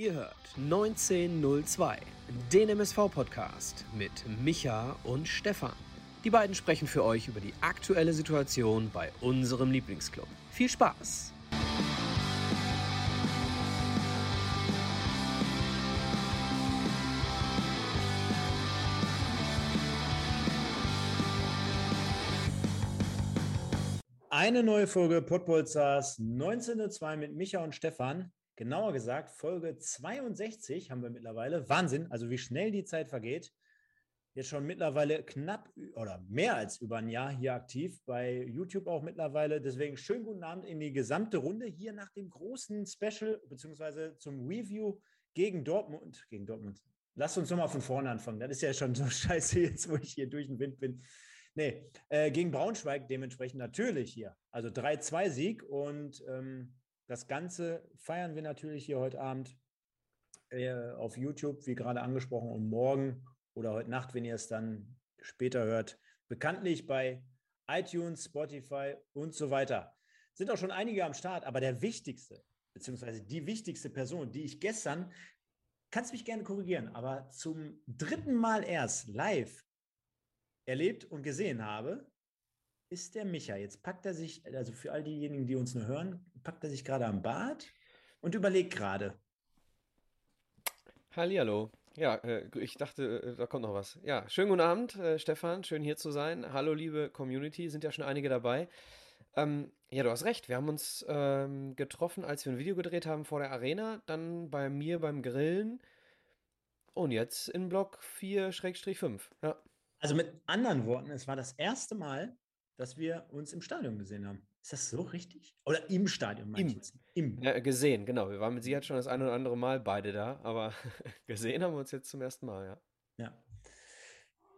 Ihr hört 1902, den MSV-Podcast mit Micha und Stefan. Die beiden sprechen für euch über die aktuelle Situation bei unserem Lieblingsclub. Viel Spaß! Eine neue Folge Podbolzers 1902 mit Micha und Stefan. Genauer gesagt, Folge 62 haben wir mittlerweile. Wahnsinn, also wie schnell die Zeit vergeht. Jetzt schon mittlerweile knapp oder mehr als über ein Jahr hier aktiv, bei YouTube auch mittlerweile. Deswegen schönen guten Abend in die gesamte Runde hier nach dem großen Special beziehungsweise zum Review gegen Dortmund. Gegen Dortmund. Lasst uns nochmal von vorne anfangen. Das ist ja schon so scheiße jetzt, wo ich hier durch den Wind bin. Nee, äh, gegen Braunschweig dementsprechend natürlich hier. Also 3-2-Sieg und ähm, das Ganze feiern wir natürlich hier heute Abend äh, auf YouTube, wie gerade angesprochen, und morgen oder heute Nacht, wenn ihr es dann später hört, bekanntlich bei iTunes, Spotify und so weiter. Sind auch schon einige am Start, aber der wichtigste, beziehungsweise die wichtigste Person, die ich gestern, kannst mich gerne korrigieren, aber zum dritten Mal erst live erlebt und gesehen habe, ist der Micha. Jetzt packt er sich, also für all diejenigen, die uns nur hören, packt er sich gerade am Bart und überlegt gerade. Hallihallo. Ja, äh, ich dachte, äh, da kommt noch was. Ja, schönen guten Abend, äh, Stefan. Schön hier zu sein. Hallo, liebe Community. Sind ja schon einige dabei. Ähm, ja, du hast recht. Wir haben uns ähm, getroffen, als wir ein Video gedreht haben vor der Arena. Dann bei mir beim Grillen. Und jetzt in Block 4-5. Ja. Also mit anderen Worten, es war das erste Mal, dass wir uns im Stadion gesehen haben. Ist das so richtig? Oder im Stadion, Im. jetzt? Im. Ja, gesehen, genau. Wir waren mit Sicherheit schon das ein oder andere Mal beide da, aber gesehen haben wir uns jetzt zum ersten Mal, ja. Ja.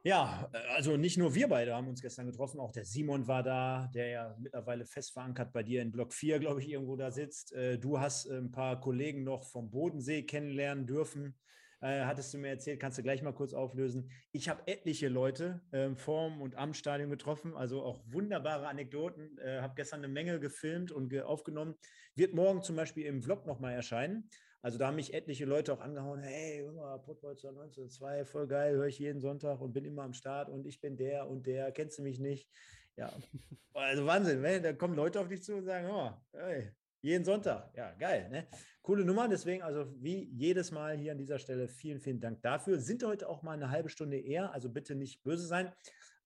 Ja, also nicht nur wir beide haben uns gestern getroffen, auch der Simon war da, der ja mittlerweile fest verankert bei dir in Block 4, glaube ich, irgendwo da sitzt. Äh, du hast ein paar Kollegen noch vom Bodensee kennenlernen dürfen äh, hattest du mir erzählt, kannst du gleich mal kurz auflösen. Ich habe etliche Leute äh, vorm und am Stadion getroffen, also auch wunderbare Anekdoten. Äh, habe gestern eine Menge gefilmt und ge aufgenommen. Wird morgen zum Beispiel im Vlog nochmal erscheinen. Also da haben mich etliche Leute auch angehauen, hey, Pottbolzer 1902, voll geil, höre ich jeden Sonntag und bin immer am Start und ich bin der und der, kennst du mich nicht? Ja, also Wahnsinn, ne? da kommen Leute auf dich zu und sagen, oh, hey, jeden Sonntag. Ja, geil. Ne? Coole Nummer. Deswegen, also wie jedes Mal hier an dieser Stelle, vielen, vielen Dank dafür. Sind heute auch mal eine halbe Stunde eher, also bitte nicht böse sein.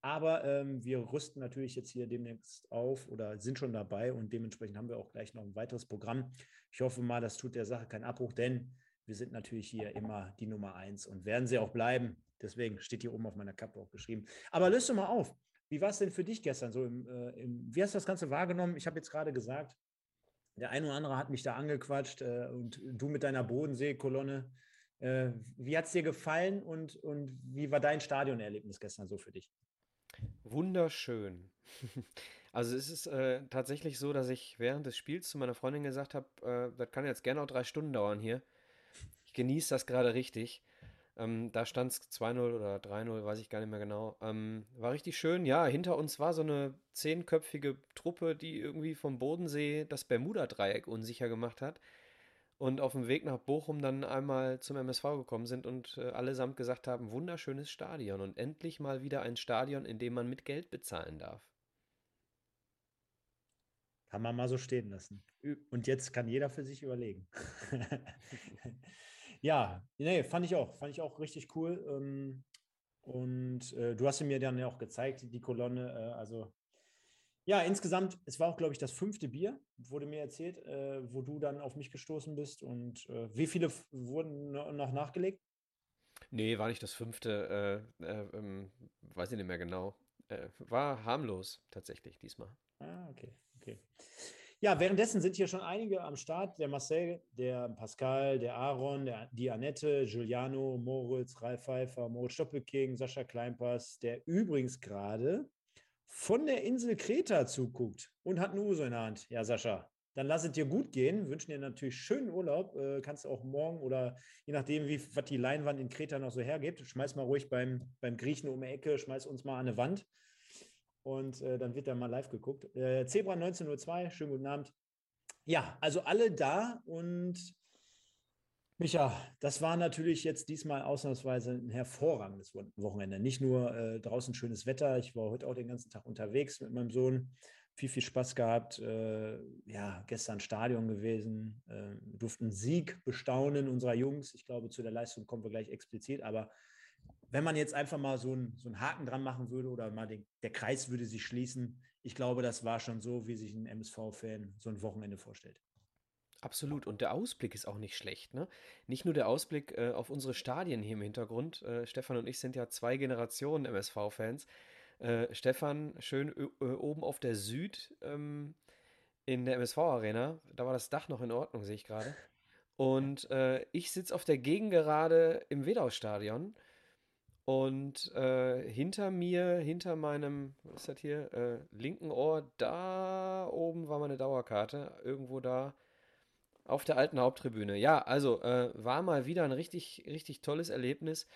Aber ähm, wir rüsten natürlich jetzt hier demnächst auf oder sind schon dabei und dementsprechend haben wir auch gleich noch ein weiteres Programm. Ich hoffe mal, das tut der Sache keinen Abbruch, denn wir sind natürlich hier immer die Nummer eins und werden sie auch bleiben. Deswegen steht hier oben auf meiner Kappe auch geschrieben. Aber löst doch mal auf. Wie war es denn für dich gestern so? Im, äh, im, wie hast du das Ganze wahrgenommen? Ich habe jetzt gerade gesagt, der eine oder andere hat mich da angequatscht äh, und du mit deiner Bodensee-Kolonne. Äh, wie hat es dir gefallen und, und wie war dein Stadionerlebnis gestern so für dich? Wunderschön. Also es ist äh, tatsächlich so, dass ich während des Spiels zu meiner Freundin gesagt habe, äh, das kann jetzt gerne auch drei Stunden dauern hier. Ich genieße das gerade richtig. Ähm, da stand es 2-0 oder 3-0, weiß ich gar nicht mehr genau. Ähm, war richtig schön. Ja, hinter uns war so eine zehnköpfige Truppe, die irgendwie vom Bodensee das Bermuda-Dreieck unsicher gemacht hat. Und auf dem Weg nach Bochum dann einmal zum MSV gekommen sind und äh, allesamt gesagt haben, wunderschönes Stadion und endlich mal wieder ein Stadion, in dem man mit Geld bezahlen darf. Kann man mal so stehen lassen. Und jetzt kann jeder für sich überlegen. Ja, nee, fand ich auch. Fand ich auch richtig cool. Ähm, und äh, du hast sie mir dann ja auch gezeigt, die Kolonne. Äh, also ja, insgesamt, es war auch, glaube ich, das fünfte Bier, wurde mir erzählt, äh, wo du dann auf mich gestoßen bist. Und äh, wie viele wurden noch nachgelegt? Nee, war nicht das fünfte. Äh, äh, ähm, weiß ich nicht mehr genau. war harmlos tatsächlich diesmal. Ah, okay, okay. Ja, währenddessen sind hier schon einige am Start. Der Marcel, der Pascal, der Aaron, der, die Annette, Giuliano, Moritz, Ralf Pfeiffer, Moritz Stoppelking, Sascha Kleinpass, der übrigens gerade von der Insel Kreta zuguckt und hat eine Uso in der Hand. Ja, Sascha, dann lass es dir gut gehen. Wünschen dir natürlich schönen Urlaub. Äh, kannst du auch morgen oder je nachdem, wie was die Leinwand in Kreta noch so hergibt, schmeiß mal ruhig beim, beim Griechen um die Ecke, schmeiß uns mal an eine Wand und äh, dann wird da mal live geguckt. Äh, Zebra 19.02 schönen guten Abend. Ja, also alle da und Micha, das war natürlich jetzt diesmal ausnahmsweise ein hervorragendes Wochenende. Nicht nur äh, draußen schönes Wetter, ich war heute auch den ganzen Tag unterwegs mit meinem Sohn. Viel, viel Spaß gehabt. Äh, ja, gestern Stadion gewesen. Äh, durften Sieg bestaunen unserer Jungs. Ich glaube, zu der Leistung kommen wir gleich explizit. Aber wenn man jetzt einfach mal so, ein, so einen Haken dran machen würde oder mal den, der Kreis würde sich schließen, ich glaube, das war schon so, wie sich ein MSV-Fan so ein Wochenende vorstellt. Absolut. Und der Ausblick ist auch nicht schlecht. Ne? Nicht nur der Ausblick äh, auf unsere Stadien hier im Hintergrund. Äh, Stefan und ich sind ja zwei Generationen MSV-Fans. Äh, Stefan schön oben auf der Süd ähm, in der MSV-Arena. Da war das Dach noch in Ordnung, sehe ich gerade. Und äh, ich sitze auf der Gegengerade im Wedau-Stadion. Und äh, hinter mir, hinter meinem, was ist das hier, linken Ohr, da oben war meine Dauerkarte. Irgendwo da auf der alten Haupttribüne. Ja, also äh, war mal wieder ein richtig, richtig tolles Erlebnis.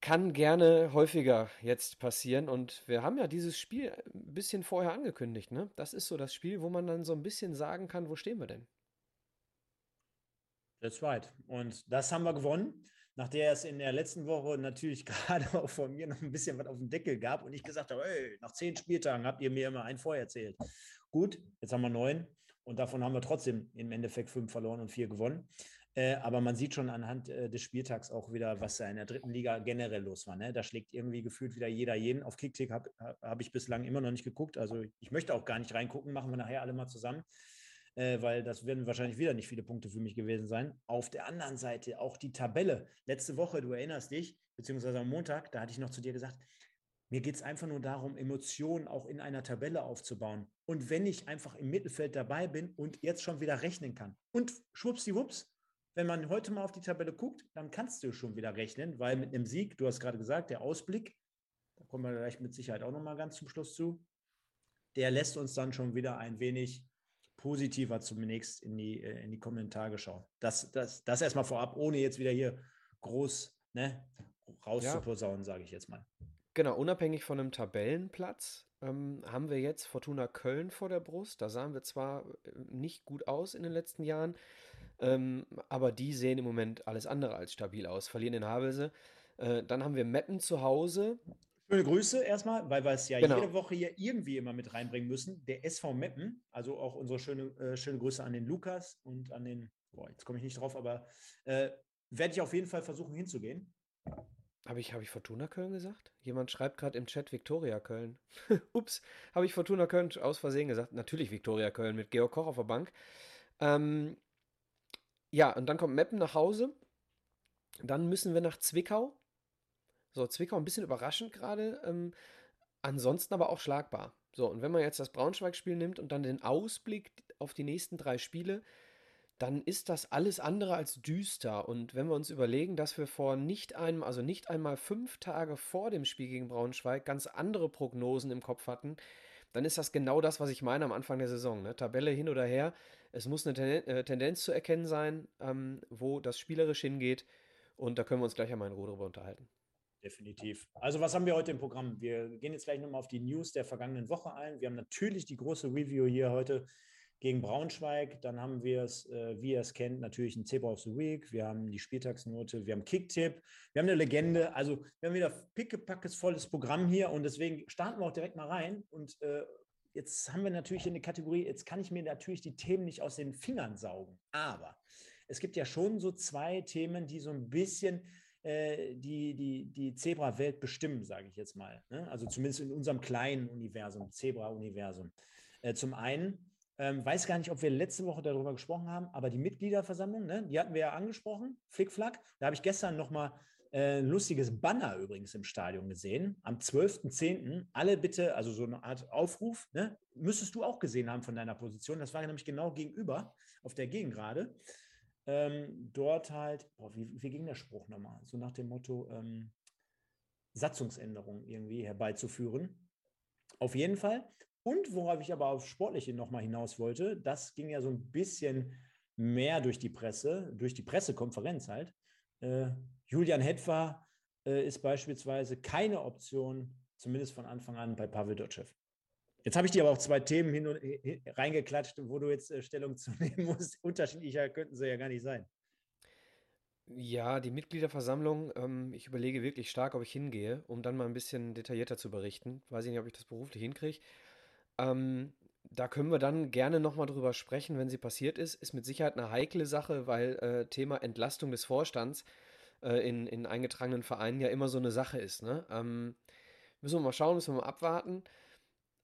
Kann gerne häufiger jetzt passieren. Und wir haben ja dieses Spiel ein bisschen vorher angekündigt. Ne? Das ist so das Spiel, wo man dann so ein bisschen sagen kann, wo stehen wir denn? That's right. Und das haben wir gewonnen, nachdem es in der letzten Woche natürlich gerade auch von mir noch ein bisschen was auf dem Deckel gab und ich gesagt habe, hey, nach zehn Spieltagen habt ihr mir immer ein vorher. Gut, jetzt haben wir neun. Und davon haben wir trotzdem im Endeffekt fünf verloren und vier gewonnen. Äh, aber man sieht schon anhand äh, des Spieltags auch wieder, was da in der dritten Liga generell los war. Ne? Da schlägt irgendwie gefühlt wieder jeder jeden. Auf Kicktick habe hab ich bislang immer noch nicht geguckt. Also ich möchte auch gar nicht reingucken, machen wir nachher alle mal zusammen. Äh, weil das werden wahrscheinlich wieder nicht viele Punkte für mich gewesen sein. Auf der anderen Seite auch die Tabelle. Letzte Woche, du erinnerst dich, beziehungsweise am Montag, da hatte ich noch zu dir gesagt, mir geht es einfach nur darum, Emotionen auch in einer Tabelle aufzubauen. Und wenn ich einfach im Mittelfeld dabei bin und jetzt schon wieder rechnen kann. Und schwuppsiwupps, wenn man heute mal auf die Tabelle guckt, dann kannst du schon wieder rechnen, weil mit einem Sieg, du hast gerade gesagt, der Ausblick, da kommen wir gleich mit Sicherheit auch nochmal ganz zum Schluss zu, der lässt uns dann schon wieder ein wenig positiver zunächst in die, äh, in die kommenden Tage schauen. Das, das, das erstmal vorab, ohne jetzt wieder hier groß ne, rauszuposaunen, ja. sage ich jetzt mal. Genau, unabhängig von einem Tabellenplatz ähm, haben wir jetzt Fortuna Köln vor der Brust. Da sahen wir zwar äh, nicht gut aus in den letzten Jahren, ähm, aber die sehen im Moment alles andere als stabil aus. Verlieren den Havelse. Äh, dann haben wir Meppen zu Hause. Schöne Grüße erstmal, weil wir es ja genau. jede Woche hier irgendwie immer mit reinbringen müssen. Der SV Meppen, also auch unsere schöne, äh, schöne Grüße an den Lukas und an den, boah, jetzt komme ich nicht drauf, aber äh, werde ich auf jeden Fall versuchen hinzugehen. Habe ich, hab ich Fortuna Köln gesagt? Jemand schreibt gerade im Chat Viktoria Köln. Ups, habe ich Fortuna Köln aus Versehen gesagt? Natürlich Viktoria Köln mit Georg Koch auf der Bank. Ähm, ja, und dann kommt Meppen nach Hause. Dann müssen wir nach Zwickau. So, Zwickau ein bisschen überraschend gerade. Ähm, ansonsten aber auch schlagbar. So, und wenn man jetzt das Braunschweig-Spiel nimmt und dann den Ausblick auf die nächsten drei Spiele, dann ist das alles andere als düster. Und wenn wir uns überlegen, dass wir vor nicht einem, also nicht einmal fünf Tage vor dem Spiel gegen Braunschweig ganz andere Prognosen im Kopf hatten, dann ist das genau das, was ich meine am Anfang der Saison. Ne? Tabelle hin oder her. Es muss eine äh, Tendenz zu erkennen sein, ähm, wo das spielerisch hingeht. Und da können wir uns gleich einmal in Ruhe drüber unterhalten. Definitiv. Also, was haben wir heute im Programm? Wir gehen jetzt gleich nochmal auf die News der vergangenen Woche ein. Wir haben natürlich die große Review hier heute gegen Braunschweig. Dann haben wir es, äh, wie ihr es kennt, natürlich ein Zebra of the Week. Wir haben die Spieltagsnote, wir haben Kicktipp, wir haben eine Legende. Also wir haben wieder pickepackes volles Programm hier und deswegen starten wir auch direkt mal rein. Und äh, jetzt haben wir natürlich eine Kategorie, jetzt kann ich mir natürlich die Themen nicht aus den Fingern saugen. Aber es gibt ja schon so zwei Themen, die so ein bisschen äh, die, die, die Zebra-Welt bestimmen, sage ich jetzt mal. Ne? Also zumindest in unserem kleinen Universum, Zebra-Universum. Äh, zum einen ähm, weiß gar nicht, ob wir letzte Woche darüber gesprochen haben, aber die Mitgliederversammlung, ne, die hatten wir ja angesprochen, Flickflack. Da habe ich gestern nochmal äh, ein lustiges Banner übrigens im Stadion gesehen. Am 12.10. Alle bitte, also so eine Art Aufruf, ne, müsstest du auch gesehen haben von deiner Position. Das war nämlich genau gegenüber auf der Gegengrade. Ähm, dort halt, boah, wie, wie ging der Spruch nochmal? So nach dem Motto, ähm, Satzungsänderung irgendwie herbeizuführen. Auf jeden Fall und worauf ich aber auf Sportliche nochmal hinaus wollte, das ging ja so ein bisschen mehr durch die Presse, durch die Pressekonferenz halt. Äh, Julian Hetfer äh, ist beispielsweise keine Option, zumindest von Anfang an, bei Pavel Dotschew. Jetzt habe ich dir aber auch zwei Themen hin und, reingeklatscht, wo du jetzt äh, Stellung zu nehmen musst. Unterschiedlicher könnten sie ja gar nicht sein. Ja, die Mitgliederversammlung, ähm, ich überlege wirklich stark, ob ich hingehe, um dann mal ein bisschen detaillierter zu berichten. Weiß ich nicht, ob ich das beruflich hinkriege. Ähm, da können wir dann gerne nochmal drüber sprechen, wenn sie passiert ist. Ist mit Sicherheit eine heikle Sache, weil äh, Thema Entlastung des Vorstands äh, in, in eingetragenen Vereinen ja immer so eine Sache ist. Ne? Ähm, müssen wir mal schauen, müssen wir mal abwarten.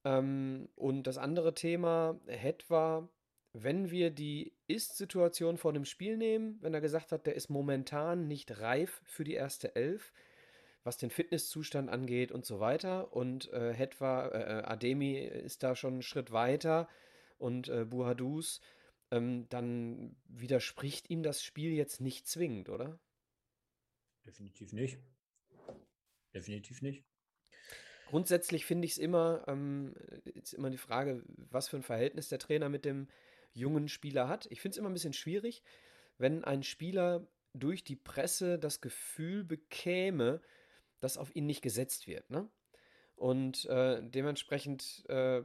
Ähm, und das andere Thema, etwa, wenn wir die Ist-Situation vor dem Spiel nehmen, wenn er gesagt hat, der ist momentan nicht reif für die erste Elf, was den Fitnesszustand angeht und so weiter. Und äh, Hetwa, äh, Ademi ist da schon einen Schritt weiter und äh, Buhadus, ähm, dann widerspricht ihm das Spiel jetzt nicht zwingend, oder? Definitiv nicht. Definitiv nicht. Grundsätzlich finde ich es immer, ähm, ist immer die Frage, was für ein Verhältnis der Trainer mit dem jungen Spieler hat. Ich finde es immer ein bisschen schwierig, wenn ein Spieler durch die Presse das Gefühl bekäme, dass auf ihn nicht gesetzt wird. Ne? Und äh, dementsprechend äh,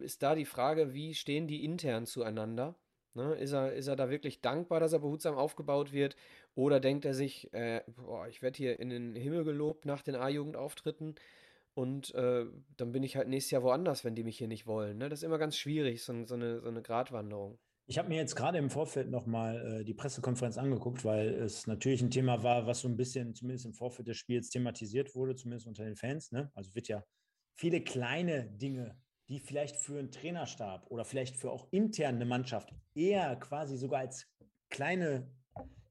ist da die Frage, wie stehen die intern zueinander? Ne? Ist, er, ist er da wirklich dankbar, dass er behutsam aufgebaut wird? Oder denkt er sich, äh, boah, ich werde hier in den Himmel gelobt nach den A-Jugendauftritten und äh, dann bin ich halt nächstes Jahr woanders, wenn die mich hier nicht wollen. Ne? Das ist immer ganz schwierig, so, so, eine, so eine Gratwanderung. Ich habe mir jetzt gerade im Vorfeld nochmal äh, die Pressekonferenz angeguckt, weil es natürlich ein Thema war, was so ein bisschen, zumindest im Vorfeld des Spiels, thematisiert wurde, zumindest unter den Fans. Ne? Also wird ja viele kleine Dinge, die vielleicht für einen Trainerstab oder vielleicht für auch intern eine Mannschaft eher quasi sogar als kleine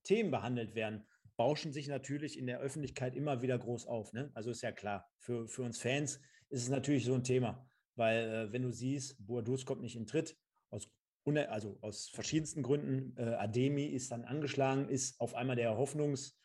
Themen behandelt werden, bauschen sich natürlich in der Öffentlichkeit immer wieder groß auf. Ne? Also ist ja klar, für, für uns Fans ist es natürlich so ein Thema, weil äh, wenn du siehst, Boadus kommt nicht in Tritt, aus also aus verschiedensten Gründen. Äh, Ademi ist dann angeschlagen, ist auf einmal der Hoffnungsretter,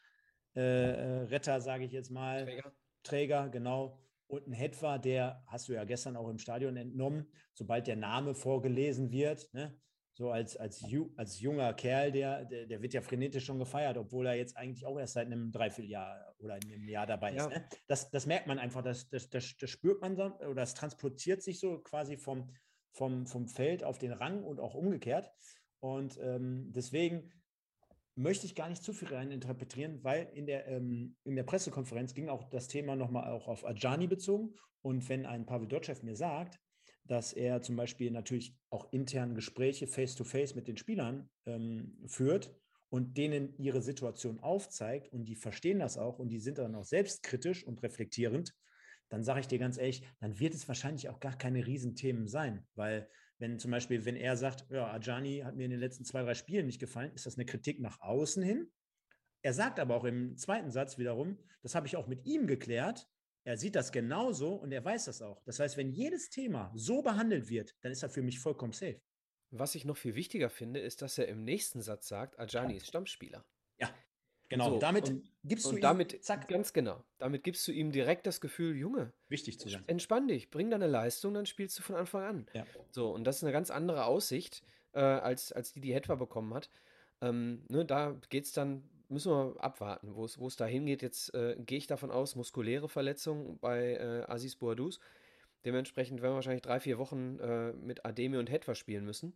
äh, äh sage ich jetzt mal. Träger. Träger, genau. Und ein Hetwa, der hast du ja gestern auch im Stadion entnommen, sobald der Name vorgelesen wird, ne? So als, als, als junger Kerl, der, der, der, wird ja frenetisch schon gefeiert, obwohl er jetzt eigentlich auch erst seit einem Dreivierteljahr oder einem Jahr dabei ist. Ja. Ne? Das, das merkt man einfach, das, das, das, das spürt man so, oder das transportiert sich so quasi vom, vom, vom Feld auf den Rang und auch umgekehrt. Und ähm, deswegen möchte ich gar nicht zu viel rein interpretieren, weil in der, ähm, in der Pressekonferenz ging auch das Thema nochmal auch auf Ajani bezogen. Und wenn ein Pavel Dotschew mir sagt, dass er zum Beispiel natürlich auch intern Gespräche face-to-face -face mit den Spielern ähm, führt und denen ihre Situation aufzeigt und die verstehen das auch und die sind dann auch selbstkritisch und reflektierend, dann sage ich dir ganz ehrlich, dann wird es wahrscheinlich auch gar keine Riesenthemen sein, weil wenn zum Beispiel, wenn er sagt, ja, Ajani hat mir in den letzten zwei, drei Spielen nicht gefallen, ist das eine Kritik nach außen hin. Er sagt aber auch im zweiten Satz wiederum, das habe ich auch mit ihm geklärt. Er sieht das genauso und er weiß das auch. Das heißt, wenn jedes Thema so behandelt wird, dann ist er für mich vollkommen safe. Was ich noch viel wichtiger finde, ist, dass er im nächsten Satz sagt, Ajani ist Stammspieler. Ja, Genau, so, damit und, gibst du und ihm, damit, zack. Ganz genau. Damit gibst du ihm direkt das Gefühl, Junge, wichtig zu sein. Entspann dich, bring deine Leistung, dann spielst du von Anfang an. Ja. So, und das ist eine ganz andere Aussicht, äh, als, als die, die Hetwa bekommen hat. Ähm, ne, da es dann, müssen wir abwarten, wo es da hingeht. Jetzt äh, gehe ich davon aus, muskuläre Verletzung bei äh, Aziz Boadus. Dementsprechend werden wir wahrscheinlich drei, vier Wochen äh, mit Ademi und Hetwa spielen müssen.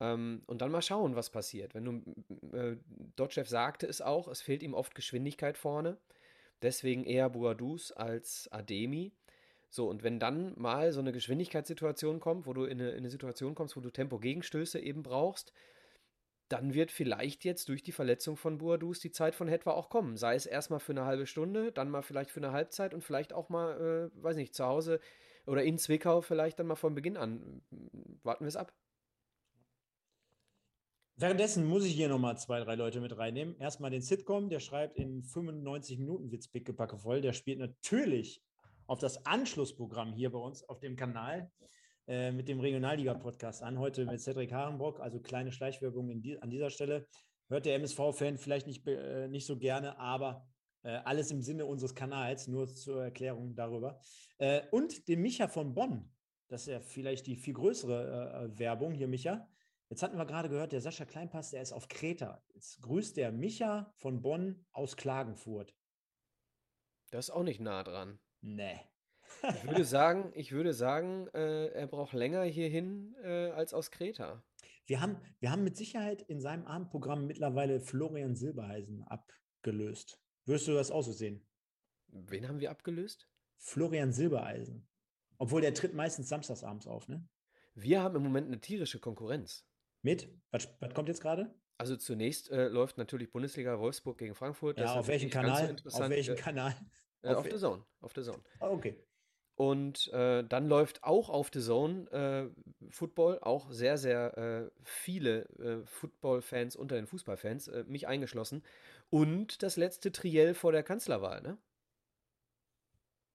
Ähm, und dann mal schauen, was passiert. Wenn du, äh, Dotchev sagte es auch, es fehlt ihm oft Geschwindigkeit vorne. Deswegen eher Boadus als Ademi. So, und wenn dann mal so eine Geschwindigkeitssituation kommt, wo du in eine, in eine Situation kommst, wo du Tempo-Gegenstöße eben brauchst, dann wird vielleicht jetzt durch die Verletzung von Boadus die Zeit von Hetwa auch kommen. Sei es erstmal für eine halbe Stunde, dann mal vielleicht für eine Halbzeit und vielleicht auch mal, äh, weiß nicht, zu Hause oder in Zwickau vielleicht dann mal von Beginn an. Warten wir es ab. Währenddessen muss ich hier nochmal zwei, drei Leute mit reinnehmen. Erstmal den Sitcom, der schreibt in 95 Minuten Witz Pickepacke voll. Der spielt natürlich auf das Anschlussprogramm hier bei uns auf dem Kanal äh, mit dem Regionalliga-Podcast an. Heute mit Cedric Harenbrock, also kleine Schleichwerbung die, an dieser Stelle. Hört der MSV-Fan vielleicht nicht, äh, nicht so gerne, aber äh, alles im Sinne unseres Kanals, nur zur Erklärung darüber. Äh, und den Micha von Bonn, das ist ja vielleicht die viel größere äh, Werbung hier, Micha. Jetzt hatten wir gerade gehört, der Sascha Kleinpass, der ist auf Kreta. Jetzt grüßt der Micha von Bonn aus Klagenfurt. Das ist auch nicht nah dran. Nee. Ich würde sagen, ich würde sagen, äh, er braucht länger hierhin äh, als aus Kreta. Wir haben, wir haben mit Sicherheit in seinem Abendprogramm mittlerweile Florian Silbereisen abgelöst. Würdest du das auch so sehen? Wen haben wir abgelöst? Florian Silbereisen. Obwohl der tritt meistens samstagsabends auf, ne? Wir haben im Moment eine tierische Konkurrenz. Mit? Was, was kommt jetzt gerade? Also zunächst äh, läuft natürlich Bundesliga Wolfsburg gegen Frankfurt. Ja, auf welchem Kanal? Auf welchem Kanal? Äh, auf, auf The Zone. Auf The Zone. Ah, okay. Und äh, dann läuft auch auf The Zone äh, Football, auch sehr, sehr äh, viele äh, Football-Fans unter den Fußballfans, äh, mich eingeschlossen. Und das letzte Triell vor der Kanzlerwahl, ne?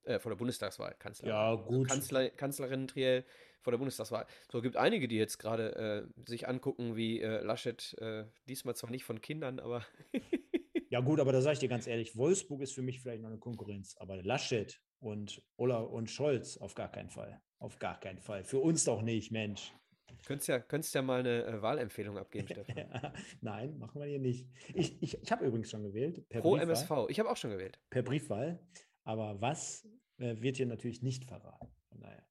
Äh, vor der Bundestagswahl, Kanzler. Ja, gut. Kanzler, Kanzlerinnen-Triell vor der Bundestagswahl. So, gibt einige, die jetzt gerade sich angucken, wie Laschet, diesmal zwar nicht von Kindern, aber. ja, gut, aber da sage ich dir ganz ehrlich, Wolfsburg ist für mich vielleicht noch eine Konkurrenz, aber Laschet und Olaf und Scholz auf gar keinen Fall. Auf gar keinen Fall. Für uns doch nicht, Mensch. Könntest ja, könntest ja mal eine äh, Wahlempfehlung abgeben, Stefan. Nein, machen wir hier nicht. Ich, ich, ich habe übrigens schon gewählt. Pro Briefwahl. MSV. Ich habe auch schon gewählt. Per Briefwahl. Aber was äh, wird hier natürlich nicht verraten. Von daher.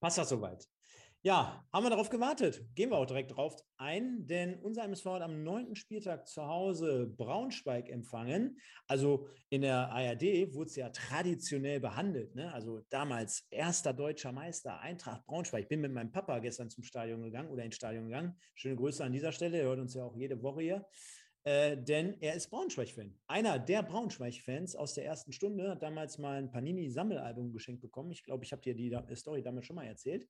Passt das soweit? Ja, haben wir darauf gewartet. Gehen wir auch direkt drauf ein, denn unser MSV hat am neunten Spieltag zu Hause Braunschweig empfangen. Also in der ARD wurde es ja traditionell behandelt. Ne? Also damals erster deutscher Meister, Eintracht Braunschweig. Ich bin mit meinem Papa gestern zum Stadion gegangen oder ins Stadion gegangen. Schöne Grüße an dieser Stelle. Er hört uns ja auch jede Woche hier. Äh, denn er ist Braunschweig-Fan. Einer der Braunschweig-Fans aus der ersten Stunde hat damals mal ein Panini-Sammelalbum geschenkt bekommen. Ich glaube, ich habe dir die Story damals schon mal erzählt.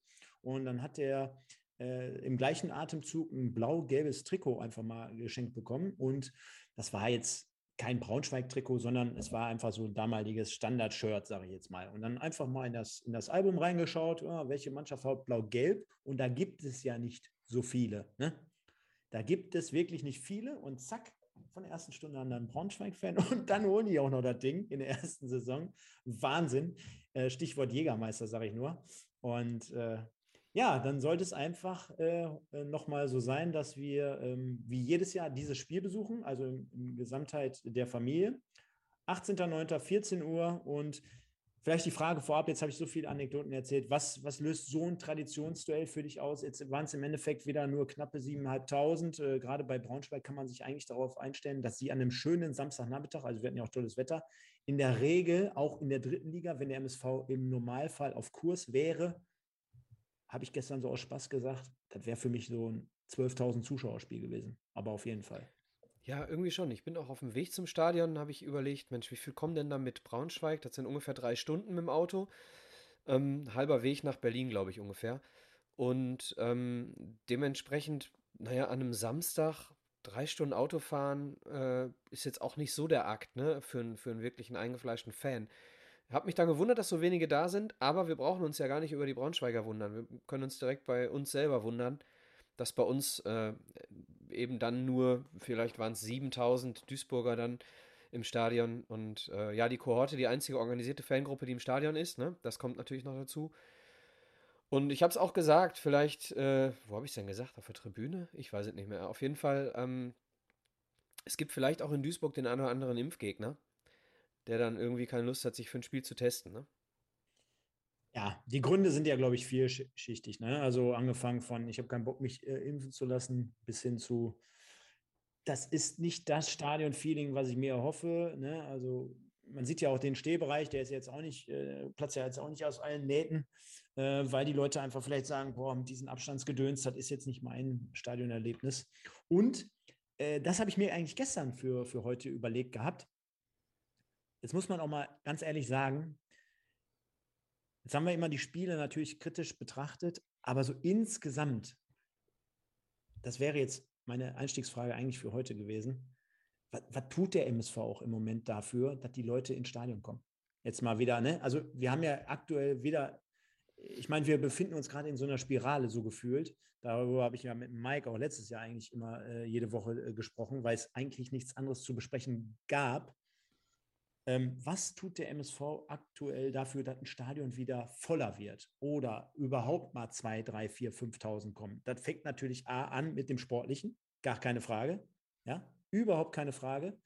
Und dann hat er äh, im gleichen Atemzug ein blau-gelbes Trikot einfach mal geschenkt bekommen. Und das war jetzt kein Braunschweig-Trikot, sondern es war einfach so ein damaliges Standard-Shirt, sage ich jetzt mal. Und dann einfach mal in das, in das Album reingeschaut, oh, welche Mannschaft hat blau-gelb. Und da gibt es ja nicht so viele. Ne? Da gibt es wirklich nicht viele und zack, von der ersten Stunde an dann Braunschweig-Fan und dann holen die auch noch das Ding in der ersten Saison. Wahnsinn. Äh, Stichwort Jägermeister, sage ich nur. Und äh, ja, dann sollte es einfach äh, äh nochmal so sein, dass wir ähm, wie jedes Jahr dieses Spiel besuchen, also in, in Gesamtheit der Familie. 18.09. 14 Uhr und Vielleicht die Frage vorab, jetzt habe ich so viele Anekdoten erzählt. Was, was löst so ein Traditionsduell für dich aus? Jetzt waren es im Endeffekt wieder nur knappe 7.500. Äh, gerade bei Braunschweig kann man sich eigentlich darauf einstellen, dass sie an einem schönen Samstagnachmittag, also wir hatten ja auch tolles Wetter, in der Regel auch in der dritten Liga, wenn der MSV im Normalfall auf Kurs wäre, habe ich gestern so aus Spaß gesagt, das wäre für mich so ein 12.000 Zuschauerspiel gewesen. Aber auf jeden Fall. Ja, irgendwie schon. Ich bin auch auf dem Weg zum Stadion, habe ich überlegt, Mensch, wie viel kommen denn da mit Braunschweig? Das sind ungefähr drei Stunden mit dem Auto. Ähm, halber Weg nach Berlin, glaube ich, ungefähr. Und ähm, dementsprechend, naja, an einem Samstag drei Stunden Autofahren äh, ist jetzt auch nicht so der Akt, ne, für, für einen wirklichen eingefleischten Fan. Habe mich dann gewundert, dass so wenige da sind, aber wir brauchen uns ja gar nicht über die Braunschweiger wundern. Wir können uns direkt bei uns selber wundern, dass bei uns äh, eben dann nur, vielleicht waren es 7000 Duisburger dann im Stadion und äh, ja, die Kohorte, die einzige organisierte Fangruppe, die im Stadion ist, ne? das kommt natürlich noch dazu. Und ich habe es auch gesagt, vielleicht, äh, wo habe ich es denn gesagt? Auf der Tribüne? Ich weiß es nicht mehr. Auf jeden Fall, ähm, es gibt vielleicht auch in Duisburg den einen oder anderen Impfgegner, der dann irgendwie keine Lust hat, sich für ein Spiel zu testen. Ne? Ja, die Gründe sind ja, glaube ich, vielschichtig. Ne? Also angefangen von, ich habe keinen Bock, mich äh, impfen zu lassen, bis hin zu, das ist nicht das Stadion-Feeling, was ich mir erhoffe. Ne? Also man sieht ja auch den Stehbereich, der ist jetzt auch nicht, äh, platzt ja jetzt auch nicht aus allen Nähten, äh, weil die Leute einfach vielleicht sagen, boah, mit diesen Abstandsgedöns, das ist jetzt nicht mein Stadionerlebnis. Und äh, das habe ich mir eigentlich gestern für, für heute überlegt gehabt. Jetzt muss man auch mal ganz ehrlich sagen, Jetzt haben wir immer die Spiele natürlich kritisch betrachtet, aber so insgesamt, das wäre jetzt meine Einstiegsfrage eigentlich für heute gewesen. Was, was tut der MSV auch im Moment dafür, dass die Leute ins Stadion kommen? Jetzt mal wieder, ne? Also wir haben ja aktuell wieder, ich meine, wir befinden uns gerade in so einer Spirale so gefühlt. Darüber habe ich ja mit Mike auch letztes Jahr eigentlich immer äh, jede Woche äh, gesprochen, weil es eigentlich nichts anderes zu besprechen gab. Ähm, was tut der MSV aktuell dafür, dass ein Stadion wieder voller wird oder überhaupt mal 2, 3, 4, 5.000 kommen? Das fängt natürlich A an mit dem Sportlichen, gar keine Frage. Ja, überhaupt keine Frage.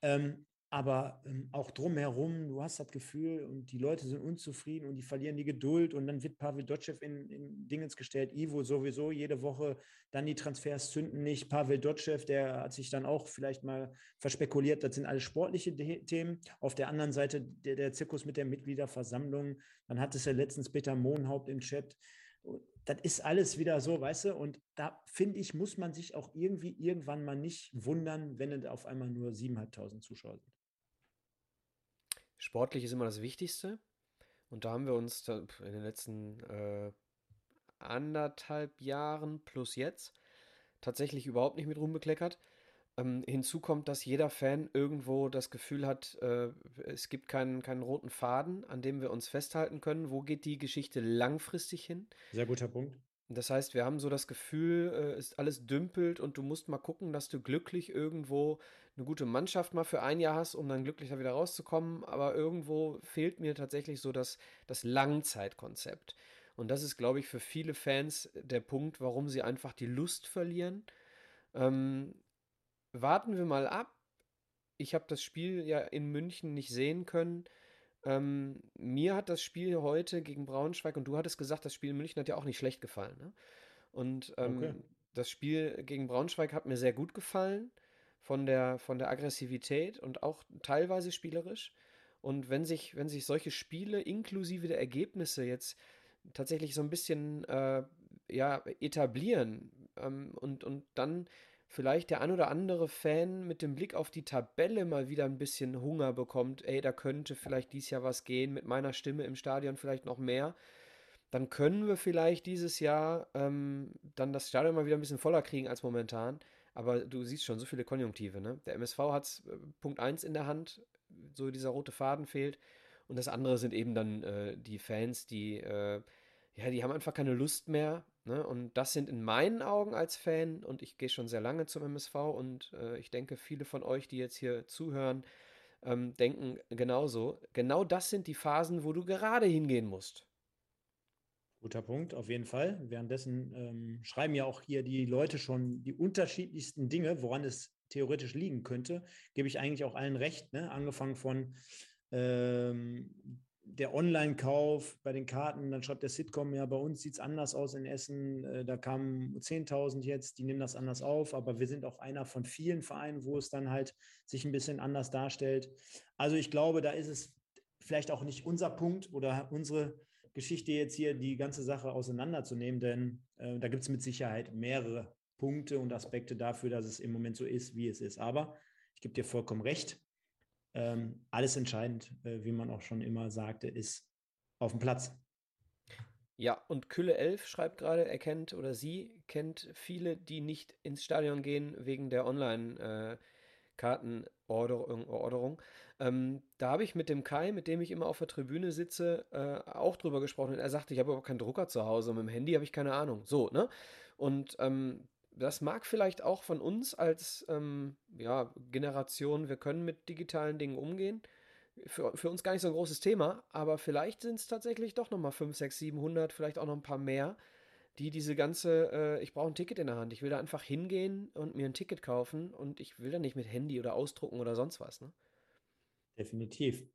Ähm, aber ähm, auch drumherum, du hast das Gefühl und die Leute sind unzufrieden und die verlieren die Geduld und dann wird Pavel Dotschew in, in Dingens gestellt, Ivo sowieso jede Woche, dann die Transfers zünden nicht, Pavel Dotschew, der hat sich dann auch vielleicht mal verspekuliert, das sind alles sportliche Themen. Auf der anderen Seite der, der Zirkus mit der Mitgliederversammlung, dann hat es ja letztens Peter Mohnhaupt im Chat, das ist alles wieder so, weißt du, und da finde ich, muss man sich auch irgendwie irgendwann mal nicht wundern, wenn es auf einmal nur 7.500 Zuschauer sind. Sportlich ist immer das Wichtigste. Und da haben wir uns in den letzten äh, anderthalb Jahren plus jetzt tatsächlich überhaupt nicht mit rumbekleckert. Ähm, hinzu kommt, dass jeder Fan irgendwo das Gefühl hat, äh, es gibt keinen, keinen roten Faden, an dem wir uns festhalten können. Wo geht die Geschichte langfristig hin? Sehr guter Punkt. Das heißt, wir haben so das Gefühl, äh, ist alles dümpelt und du musst mal gucken, dass du glücklich irgendwo eine gute Mannschaft mal für ein Jahr hast, um dann glücklich da wieder rauszukommen. Aber irgendwo fehlt mir tatsächlich so das, das Langzeitkonzept. Und das ist, glaube ich, für viele Fans der Punkt, warum sie einfach die Lust verlieren. Ähm, warten wir mal ab. Ich habe das Spiel ja in München nicht sehen können. Ähm, mir hat das Spiel heute gegen Braunschweig und du hattest gesagt, das Spiel in München hat ja auch nicht schlecht gefallen. Ne? Und ähm, okay. das Spiel gegen Braunschweig hat mir sehr gut gefallen von der, von der Aggressivität und auch teilweise spielerisch. Und wenn sich, wenn sich solche Spiele inklusive der Ergebnisse jetzt tatsächlich so ein bisschen äh, ja, etablieren ähm, und, und dann vielleicht der ein oder andere Fan mit dem Blick auf die Tabelle mal wieder ein bisschen Hunger bekommt, ey, da könnte vielleicht dies Jahr was gehen, mit meiner Stimme im Stadion vielleicht noch mehr, dann können wir vielleicht dieses Jahr ähm, dann das Stadion mal wieder ein bisschen voller kriegen als momentan. Aber du siehst schon so viele Konjunktive, ne? Der MSV hat äh, Punkt 1 in der Hand, so dieser rote Faden fehlt. Und das andere sind eben dann äh, die Fans, die, äh, ja, die haben einfach keine Lust mehr, Ne? Und das sind in meinen Augen als Fan, und ich gehe schon sehr lange zum MSV und äh, ich denke, viele von euch, die jetzt hier zuhören, ähm, denken genauso. Genau das sind die Phasen, wo du gerade hingehen musst. Guter Punkt, auf jeden Fall. Währenddessen ähm, schreiben ja auch hier die Leute schon die unterschiedlichsten Dinge, woran es theoretisch liegen könnte. Gebe ich eigentlich auch allen recht, ne? angefangen von ähm, der Online-Kauf bei den Karten, dann schreibt der Sitcom, ja, bei uns sieht es anders aus in Essen, äh, da kamen 10.000 jetzt, die nehmen das anders auf, aber wir sind auch einer von vielen Vereinen, wo es dann halt sich ein bisschen anders darstellt. Also ich glaube, da ist es vielleicht auch nicht unser Punkt oder unsere Geschichte jetzt hier, die ganze Sache auseinanderzunehmen, denn äh, da gibt es mit Sicherheit mehrere Punkte und Aspekte dafür, dass es im Moment so ist, wie es ist. Aber ich gebe dir vollkommen recht, ähm, alles entscheidend, äh, wie man auch schon immer sagte, ist auf dem Platz. Ja, und Külle 11 schreibt gerade, er kennt oder sie kennt viele, die nicht ins Stadion gehen wegen der Online-Kartenorderung. Äh, ähm, da habe ich mit dem Kai, mit dem ich immer auf der Tribüne sitze, äh, auch drüber gesprochen. Und er sagte, ich habe aber keinen Drucker zu Hause und mit dem Handy habe ich keine Ahnung. So, ne? Und ähm, das mag vielleicht auch von uns als ähm, ja, Generation, wir können mit digitalen Dingen umgehen. Für, für uns gar nicht so ein großes Thema, aber vielleicht sind es tatsächlich doch nochmal 5, 6, 700, vielleicht auch noch ein paar mehr, die diese ganze, äh, ich brauche ein Ticket in der Hand, ich will da einfach hingehen und mir ein Ticket kaufen und ich will da nicht mit Handy oder ausdrucken oder sonst was. Ne? Definitiv.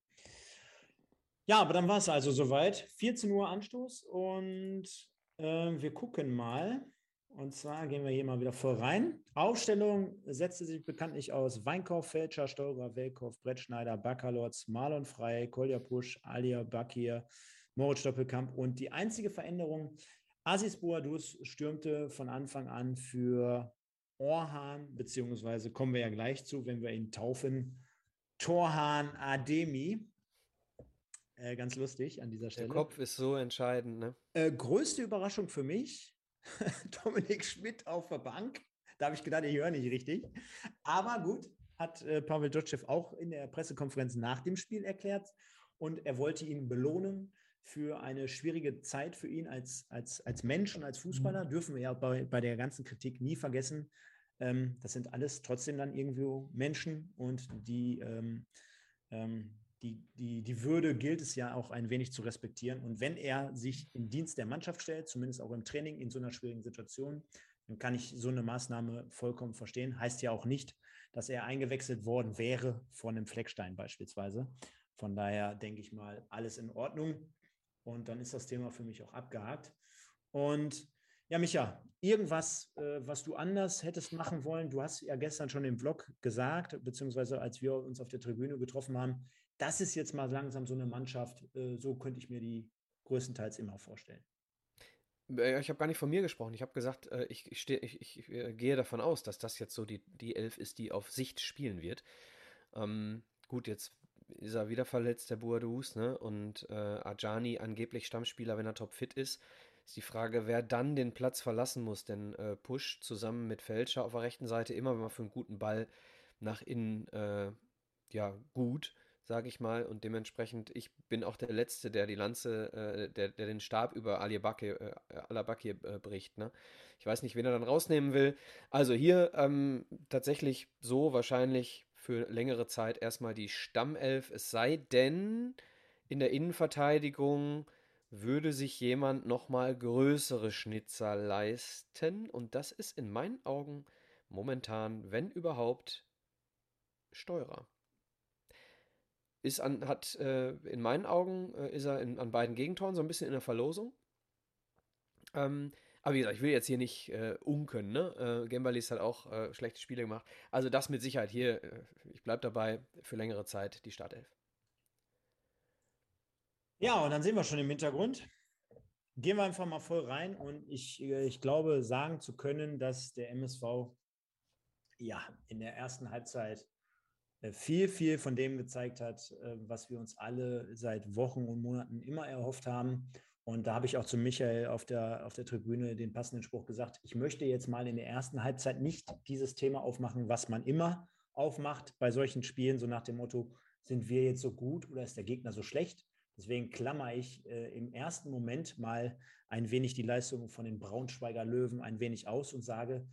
Ja, aber dann war es also soweit. 14 Uhr Anstoß und äh, wir gucken mal, und zwar gehen wir hier mal wieder voll rein. Aufstellung setzte sich bekanntlich aus Weinkauf, Fälscher, Steurer, Welkauf, Brettschneider, Bakalotz, Marlon Frei, Kolja Pusch, Alia Bakir, Moritz Doppelkamp. Und die einzige Veränderung, Asis Boadus stürmte von Anfang an für Orhan, beziehungsweise kommen wir ja gleich zu, wenn wir ihn taufen, Torhan Ademi. Äh, ganz lustig an dieser Stelle. Der Kopf ist so entscheidend, ne? Äh, größte Überraschung für mich, Dominik Schmidt auf der Bank. Da habe ich gedacht, ich höre nicht richtig. Aber gut, hat äh, Pavel Dotschew auch in der Pressekonferenz nach dem Spiel erklärt. Und er wollte ihn belohnen für eine schwierige Zeit für ihn als, als, als Mensch und als Fußballer. Mhm. Dürfen wir ja bei, bei der ganzen Kritik nie vergessen. Ähm, das sind alles trotzdem dann irgendwo Menschen und die ähm, ähm, die, die, die Würde gilt es ja auch ein wenig zu respektieren. Und wenn er sich im Dienst der Mannschaft stellt, zumindest auch im Training in so einer schwierigen Situation, dann kann ich so eine Maßnahme vollkommen verstehen. Heißt ja auch nicht, dass er eingewechselt worden wäre von einem Fleckstein beispielsweise. Von daher denke ich mal, alles in Ordnung. Und dann ist das Thema für mich auch abgehakt. Und ja, Micha, irgendwas, äh, was du anders hättest machen wollen? Du hast ja gestern schon im Vlog gesagt, beziehungsweise als wir uns auf der Tribüne getroffen haben, das ist jetzt mal langsam so eine Mannschaft, äh, so könnte ich mir die größtenteils immer vorstellen. Äh, ich habe gar nicht von mir gesprochen. Ich habe gesagt, äh, ich, ich, steh, ich, ich äh, gehe davon aus, dass das jetzt so die, die Elf ist, die auf Sicht spielen wird. Ähm, gut, jetzt ist er wieder verletzt, der Boadus, ne? Und äh, Ajani angeblich Stammspieler, wenn er topfit ist. Ist die Frage, wer dann den Platz verlassen muss. Denn äh, Push zusammen mit Fälscher auf der rechten Seite immer wenn man für einen guten Ball nach innen, äh, ja, gut sage ich mal. Und dementsprechend, ich bin auch der Letzte, der die Lanze, äh, der, der den Stab über Alibaki, äh, Alabaki äh, bricht. Ne? Ich weiß nicht, wen er dann rausnehmen will. Also hier ähm, tatsächlich so wahrscheinlich für längere Zeit erstmal die Stammelf. Es sei denn, in der Innenverteidigung würde sich jemand nochmal größere Schnitzer leisten. Und das ist in meinen Augen momentan, wenn überhaupt, Steurer ist an, hat äh, in meinen Augen äh, ist er in, an beiden Gegentoren so ein bisschen in der Verlosung. Ähm, aber wie gesagt, ich will jetzt hier nicht äh, unken, ne? Äh, Gembalis hat auch äh, schlechte Spiele gemacht. Also das mit Sicherheit hier, äh, ich bleibe dabei, für längere Zeit die Startelf. Ja, und dann sehen wir schon im Hintergrund. Gehen wir einfach mal voll rein und ich, äh, ich glaube, sagen zu können, dass der MSV ja in der ersten Halbzeit viel, viel von dem gezeigt hat, äh, was wir uns alle seit Wochen und Monaten immer erhofft haben. Und da habe ich auch zu Michael auf der, auf der Tribüne den passenden Spruch gesagt, ich möchte jetzt mal in der ersten Halbzeit nicht dieses Thema aufmachen, was man immer aufmacht bei solchen Spielen, so nach dem Motto, sind wir jetzt so gut oder ist der Gegner so schlecht? Deswegen klammer ich äh, im ersten Moment mal ein wenig die Leistung von den Braunschweiger Löwen ein wenig aus und sage,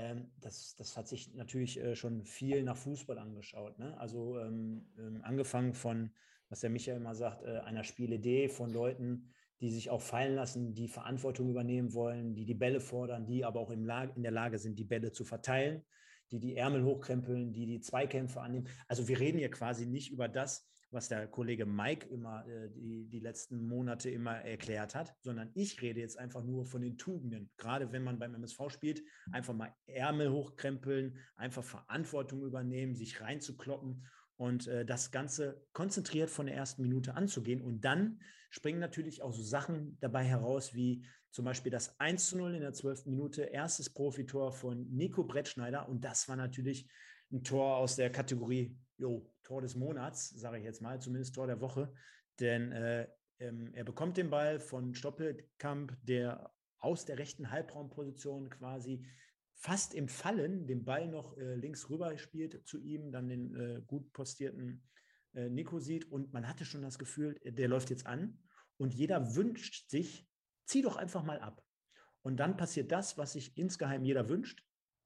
ähm, das, das hat sich natürlich äh, schon viel nach Fußball angeschaut. Ne? Also ähm, ähm, angefangen von, was der Michael immer sagt, äh, einer Spielidee von Leuten, die sich auch fallen lassen, die Verantwortung übernehmen wollen, die die Bälle fordern, die aber auch im in der Lage sind, die Bälle zu verteilen, die die Ärmel hochkrempeln, die die Zweikämpfe annehmen. Also wir reden hier quasi nicht über das, was der Kollege Mike immer äh, die, die letzten Monate immer erklärt hat, sondern ich rede jetzt einfach nur von den Tugenden. Gerade wenn man beim MSV spielt, einfach mal Ärmel hochkrempeln, einfach Verantwortung übernehmen, sich reinzukloppen und äh, das Ganze konzentriert von der ersten Minute anzugehen. Und dann springen natürlich auch so Sachen dabei heraus, wie zum Beispiel das 1 zu 0 in der 12. Minute, erstes Profitor von Nico Brettschneider. Und das war natürlich ein Tor aus der Kategorie jo, Tor des Monats, sage ich jetzt mal, zumindest Tor der Woche. Denn äh, ähm, er bekommt den Ball von Stoppelkamp, der aus der rechten Halbraumposition quasi fast im Fallen den Ball noch äh, links rüber spielt zu ihm, dann den äh, gut postierten äh, Nico sieht und man hatte schon das Gefühl, der läuft jetzt an und jeder wünscht sich, zieh doch einfach mal ab. Und dann passiert das, was sich insgeheim jeder wünscht.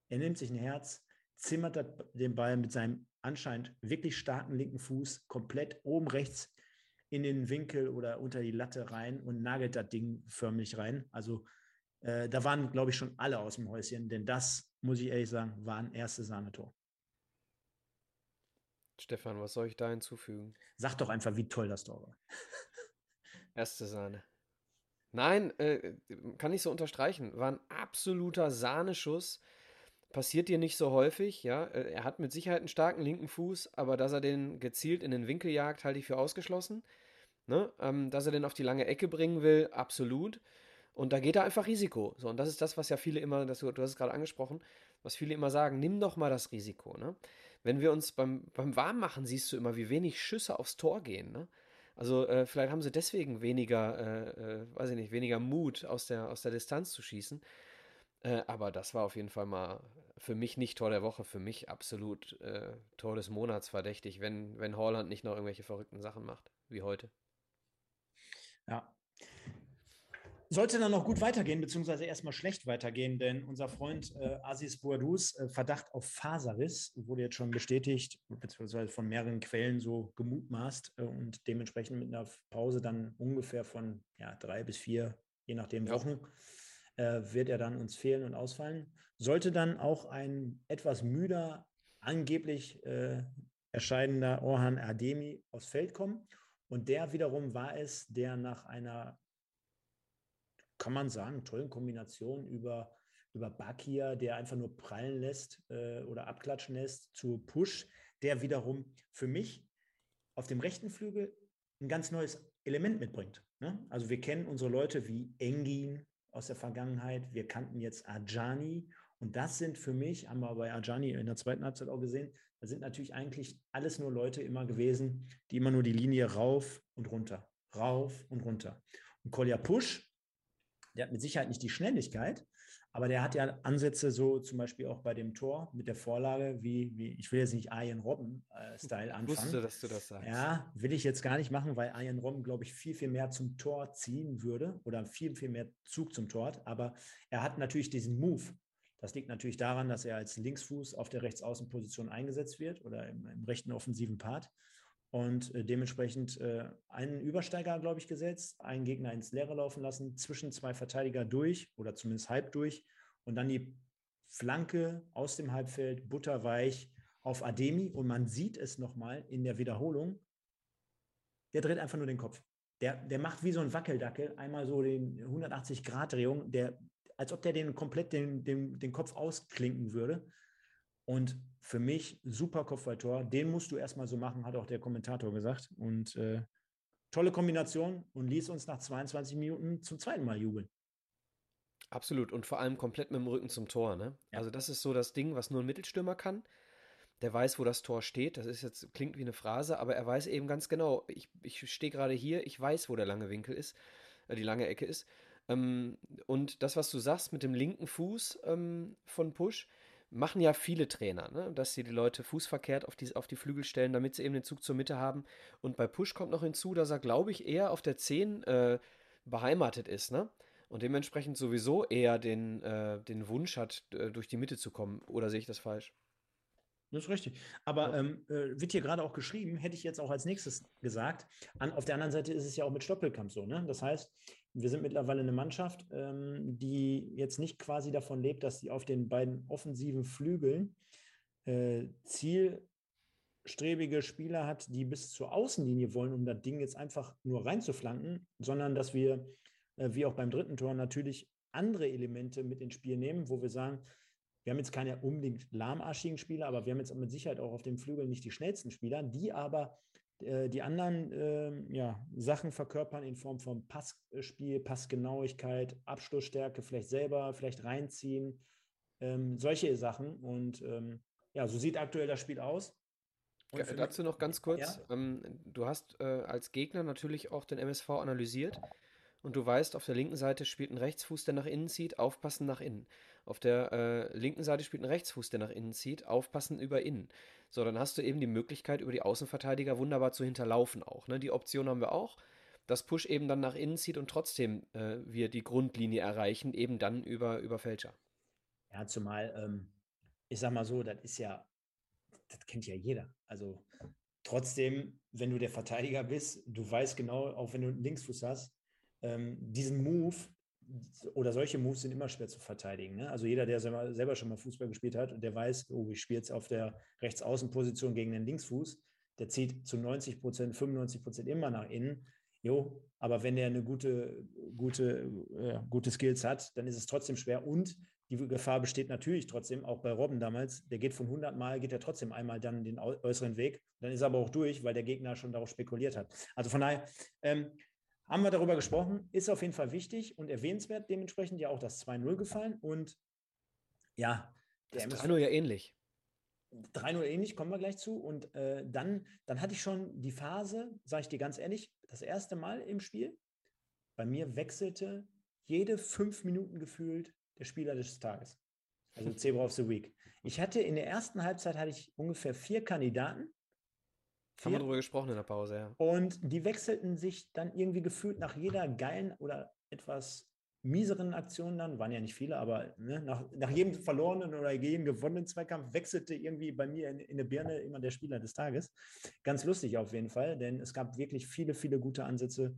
Er nimmt sich ein Herz, zimmert den Ball mit seinem anscheinend wirklich starken linken Fuß komplett oben rechts in den Winkel oder unter die Latte rein und nagelt das Ding förmlich rein. Also äh, da waren, glaube ich, schon alle aus dem Häuschen, denn das, muss ich ehrlich sagen, war ein erstes Sahnetor. Stefan, was soll ich da hinzufügen? Sag doch einfach, wie toll das Tor war. Erste Sahne. Nein, äh, kann ich so unterstreichen. War ein absoluter Sahneschuss. Passiert dir nicht so häufig, ja. Äh, er hat mit Sicherheit einen starken linken Fuß, aber dass er den gezielt in den Winkel jagt, halte ich für ausgeschlossen. Ne? Ähm, dass er den auf die lange Ecke bringen will, absolut. Und da geht er einfach Risiko. So, und das ist das, was ja viele immer, das, du hast es gerade angesprochen, was viele immer sagen, nimm doch mal das Risiko. Ne? Wenn wir uns beim, beim Warmmachen siehst du immer, wie wenig Schüsse aufs Tor gehen. Ne? Also äh, vielleicht haben sie deswegen weniger, äh, äh, weiß ich nicht, weniger Mut aus der, aus der Distanz zu schießen. Äh, aber das war auf jeden Fall mal für mich nicht Tor der Woche, für mich absolut äh, Tor des Monats verdächtig, wenn, wenn Holland nicht noch irgendwelche verrückten Sachen macht, wie heute. Ja. Sollte dann noch gut weitergehen, beziehungsweise erstmal schlecht weitergehen, denn unser Freund äh, Aziz Bouadouz, äh, Verdacht auf Faserriss, wurde jetzt schon bestätigt, beziehungsweise von mehreren Quellen so gemutmaßt äh, und dementsprechend mit einer Pause dann ungefähr von ja, drei bis vier, je nachdem, Wochen. Äh, wird er dann uns fehlen und ausfallen. Sollte dann auch ein etwas müder angeblich äh, erscheinender Orhan Ademi aufs Feld kommen. Und der wiederum war es, der nach einer, kann man sagen, tollen Kombination über, über Bakir, der einfach nur prallen lässt äh, oder abklatschen lässt, zu Push, der wiederum für mich auf dem rechten Flügel ein ganz neues Element mitbringt. Ne? Also wir kennen unsere Leute wie Engin aus der Vergangenheit, wir kannten jetzt Ajani und das sind für mich, haben wir bei Ajani in der zweiten Halbzeit auch gesehen, das sind natürlich eigentlich alles nur Leute immer gewesen, die immer nur die Linie rauf und runter, rauf und runter. Und Kolja Push, der hat mit Sicherheit nicht die Schnelligkeit, aber der hat ja Ansätze so zum Beispiel auch bei dem Tor mit der Vorlage, wie, wie ich will jetzt nicht Ian Robben-Style äh, anfangen. Ich wusste, dass du das sagst. Ja, will ich jetzt gar nicht machen, weil Ian Robben, glaube ich, viel, viel mehr zum Tor ziehen würde oder viel, viel mehr Zug zum Tor hat. Aber er hat natürlich diesen Move. Das liegt natürlich daran, dass er als Linksfuß auf der Rechtsaußenposition eingesetzt wird oder im, im rechten offensiven Part und äh, dementsprechend äh, einen Übersteiger, glaube ich, gesetzt, einen Gegner ins Leere laufen lassen, zwischen zwei Verteidiger durch oder zumindest halb durch und dann die Flanke aus dem Halbfeld butterweich auf Ademi und man sieht es nochmal in der Wiederholung, der dreht einfach nur den Kopf. Der, der macht wie so ein Wackeldackel, einmal so den 180-Grad-Drehung, der, als ob der den komplett den, den, den Kopf ausklinken würde. Und für mich super Kopfballtor. Den musst du erstmal so machen, hat auch der Kommentator gesagt. Und äh, tolle Kombination und ließ uns nach 22 Minuten zum zweiten Mal jubeln. Absolut. Und vor allem komplett mit dem Rücken zum Tor. Ne? Ja. Also, das ist so das Ding, was nur ein Mittelstürmer kann. Der weiß, wo das Tor steht. Das ist jetzt, klingt wie eine Phrase, aber er weiß eben ganz genau, ich, ich stehe gerade hier, ich weiß, wo der lange Winkel ist, äh, die lange Ecke ist. Ähm, und das, was du sagst mit dem linken Fuß ähm, von Push, machen ja viele Trainer, ne? dass sie die Leute fußverkehrt auf die, auf die Flügel stellen, damit sie eben den Zug zur Mitte haben. Und bei Push kommt noch hinzu, dass er, glaube ich, eher auf der 10 äh, beheimatet ist. Ne? Und dementsprechend sowieso eher den, äh, den Wunsch hat, äh, durch die Mitte zu kommen. Oder sehe ich das falsch? Das ist richtig. Aber ja. ähm, äh, wird hier gerade auch geschrieben, hätte ich jetzt auch als nächstes gesagt. An, auf der anderen Seite ist es ja auch mit Stoppelkamp so. Ne? Das heißt, wir sind mittlerweile eine Mannschaft, ähm, die jetzt nicht quasi davon lebt, dass sie auf den beiden offensiven Flügeln äh, zielstrebige Spieler hat, die bis zur Außenlinie wollen, um das Ding jetzt einfach nur reinzuflanken, sondern dass wir, äh, wie auch beim dritten Tor, natürlich andere Elemente mit ins Spiel nehmen, wo wir sagen, wir haben jetzt keine unbedingt lahmarschigen Spieler, aber wir haben jetzt mit Sicherheit auch auf dem Flügel nicht die schnellsten Spieler, die aber die anderen äh, ja, Sachen verkörpern in Form von Passspiel, Passgenauigkeit, Abschlussstärke, vielleicht selber, vielleicht reinziehen, ähm, solche Sachen. Und ähm, ja, so sieht aktuell das Spiel aus. Ja, dazu noch ganz kurz. Ja? Ähm, du hast äh, als Gegner natürlich auch den MSV analysiert und du weißt, auf der linken Seite spielt ein Rechtsfuß, der nach innen zieht, aufpassen nach innen. Auf der äh, linken Seite spielt ein Rechtsfuß, der nach innen zieht, aufpassen über innen. So, dann hast du eben die Möglichkeit, über die Außenverteidiger wunderbar zu hinterlaufen auch. Ne? Die Option haben wir auch, dass Push eben dann nach innen zieht und trotzdem äh, wir die Grundlinie erreichen, eben dann über, über Fälscher. Ja, zumal, ähm, ich sag mal so, das ist ja, das kennt ja jeder. Also trotzdem, wenn du der Verteidiger bist, du weißt genau, auch wenn du einen Linksfuß hast, ähm, diesen Move, oder solche Moves sind immer schwer zu verteidigen. Ne? Also jeder, der selber schon mal Fußball gespielt hat und der weiß, oh, ich spiele jetzt auf der Rechtsaußenposition gegen den Linksfuß, der zieht zu 90 Prozent, 95 Prozent immer nach innen. Jo, aber wenn der eine gute, gute, äh, gute Skills hat, dann ist es trotzdem schwer. Und die Gefahr besteht natürlich trotzdem, auch bei Robben damals, der geht von 100 Mal, geht er trotzdem einmal dann den äußeren Weg. Dann ist er aber auch durch, weil der Gegner schon darauf spekuliert hat. Also von daher, ähm, haben wir darüber gesprochen, ist auf jeden Fall wichtig und erwähnenswert, dementsprechend ja auch das 2-0 gefallen. Und ja, der das 3-0 ja ähnlich. 3-0 ähnlich, kommen wir gleich zu. Und äh, dann, dann hatte ich schon die Phase, sage ich dir ganz ehrlich, das erste Mal im Spiel. Bei mir wechselte jede fünf Minuten gefühlt der Spieler des Tages. Also Zebra of the Week. Ich hatte in der ersten Halbzeit hatte ich ungefähr vier Kandidaten haben wir darüber gesprochen in der Pause, ja. Und die wechselten sich dann irgendwie gefühlt nach jeder geilen oder etwas mieseren Aktion dann, waren ja nicht viele, aber ne, nach, nach jedem verlorenen oder jedem gewonnenen Zweikampf wechselte irgendwie bei mir in, in der Birne immer der Spieler des Tages. Ganz lustig auf jeden Fall, denn es gab wirklich viele, viele gute Ansätze